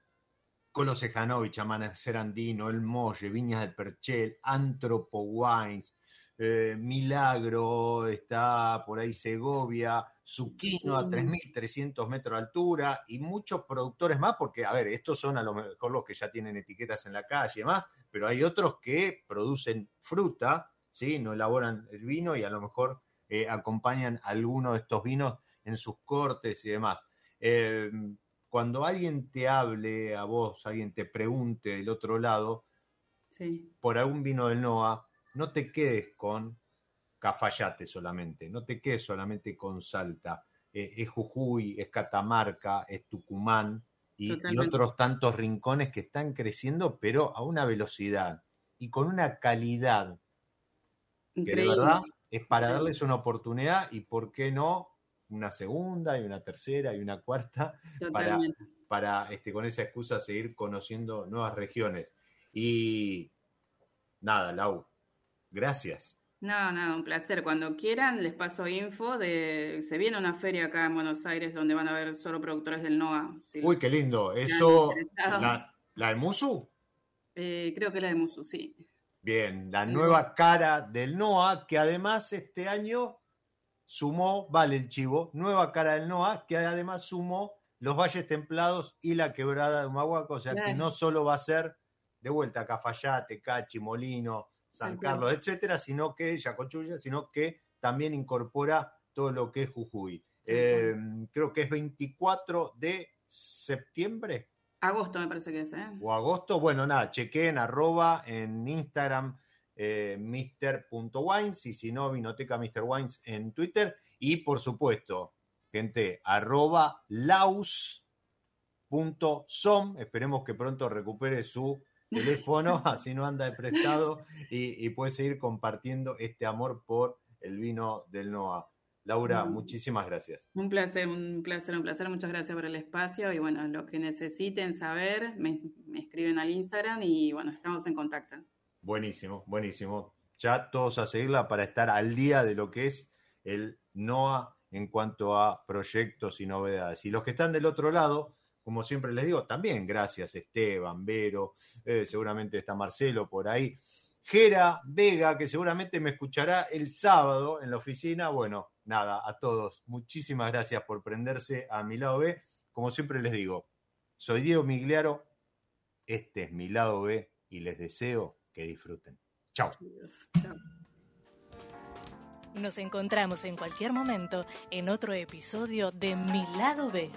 Colosejanovic, Amanecer Andino, El Molle, Viñas del Perchel, Antropo Wines, eh, Milagro, está por ahí Segovia, Zucchino a 3.300 metros de altura y muchos productores más, porque, a ver, estos son a lo mejor los que ya tienen etiquetas en la calle y demás, pero hay otros que producen fruta, ¿sí? No elaboran el vino y a lo mejor eh, acompañan alguno de estos vinos en sus cortes y demás. Eh, cuando alguien te hable a vos, alguien te pregunte del otro lado, por algún vino del NOA, no te quedes con Cafayate solamente, no te quedes solamente con Salta. Eh, es Jujuy, es Catamarca, es Tucumán y, otros tantos rincones que están creciendo, pero a una velocidad y con una calidad que de verdad es para darles una oportunidad y, ¿por qué no? Una segunda y una tercera y una cuarta para, para este, con esa excusa seguir conociendo nuevas regiones. Y nada, Lau, Gracias. No, no, un placer. Cuando quieran, les paso info de. Se viene una feria acá en Buenos Aires donde van a ver solo productores del NOA. Uy, qué lindo. Eso. La, ¿La, de Musu? Eh, creo que la de Musu, sí. Bien, la nueva cara del NOA, que además este año sumó, vale el chivo, nueva cara del NOA, que además sumó los valles templados y la quebrada de Humahuaca, o sea que no solo va a ser de vuelta Cafayate, Cachi, Molino, San Carlos, etcétera, sino que Yacochulla, sino que también incorpora todo lo que es Jujuy. Eh, creo que es 24 de septiembre. Agosto me parece que es, ¿eh? O agosto, bueno, nada, chequen arroba en Instagram eh, Mr.wines y si no, Vinoteca Mr. Wines en Twitter. Y por supuesto, gente, arroba laus.som. Esperemos que pronto recupere su teléfono, así no anda de prestado y, puede seguir compartiendo este amor por el vino del NOA. Laura, mm. muchísimas gracias. Un placer, un placer, un placer. Muchas gracias por el espacio y bueno, lo que necesiten saber, me, escriben al Instagram y bueno, estamos en contacto. Buenísimo, buenísimo. Ya todos a seguirla para estar al día de lo que es el NOA en cuanto a proyectos y novedades. Y los que están del otro lado, como siempre les digo, también gracias Esteban, Vero, eh, seguramente está Marcelo por ahí. Jera Vega, que seguramente me escuchará el sábado en la oficina. Bueno, nada, a todos, muchísimas gracias por prenderse a mi lado B. Como siempre les digo, soy Diego Migliaro, este es mi lado B y les deseo que disfruten. Chao. Nos encontramos en cualquier momento en otro episodio de Mi Lado B.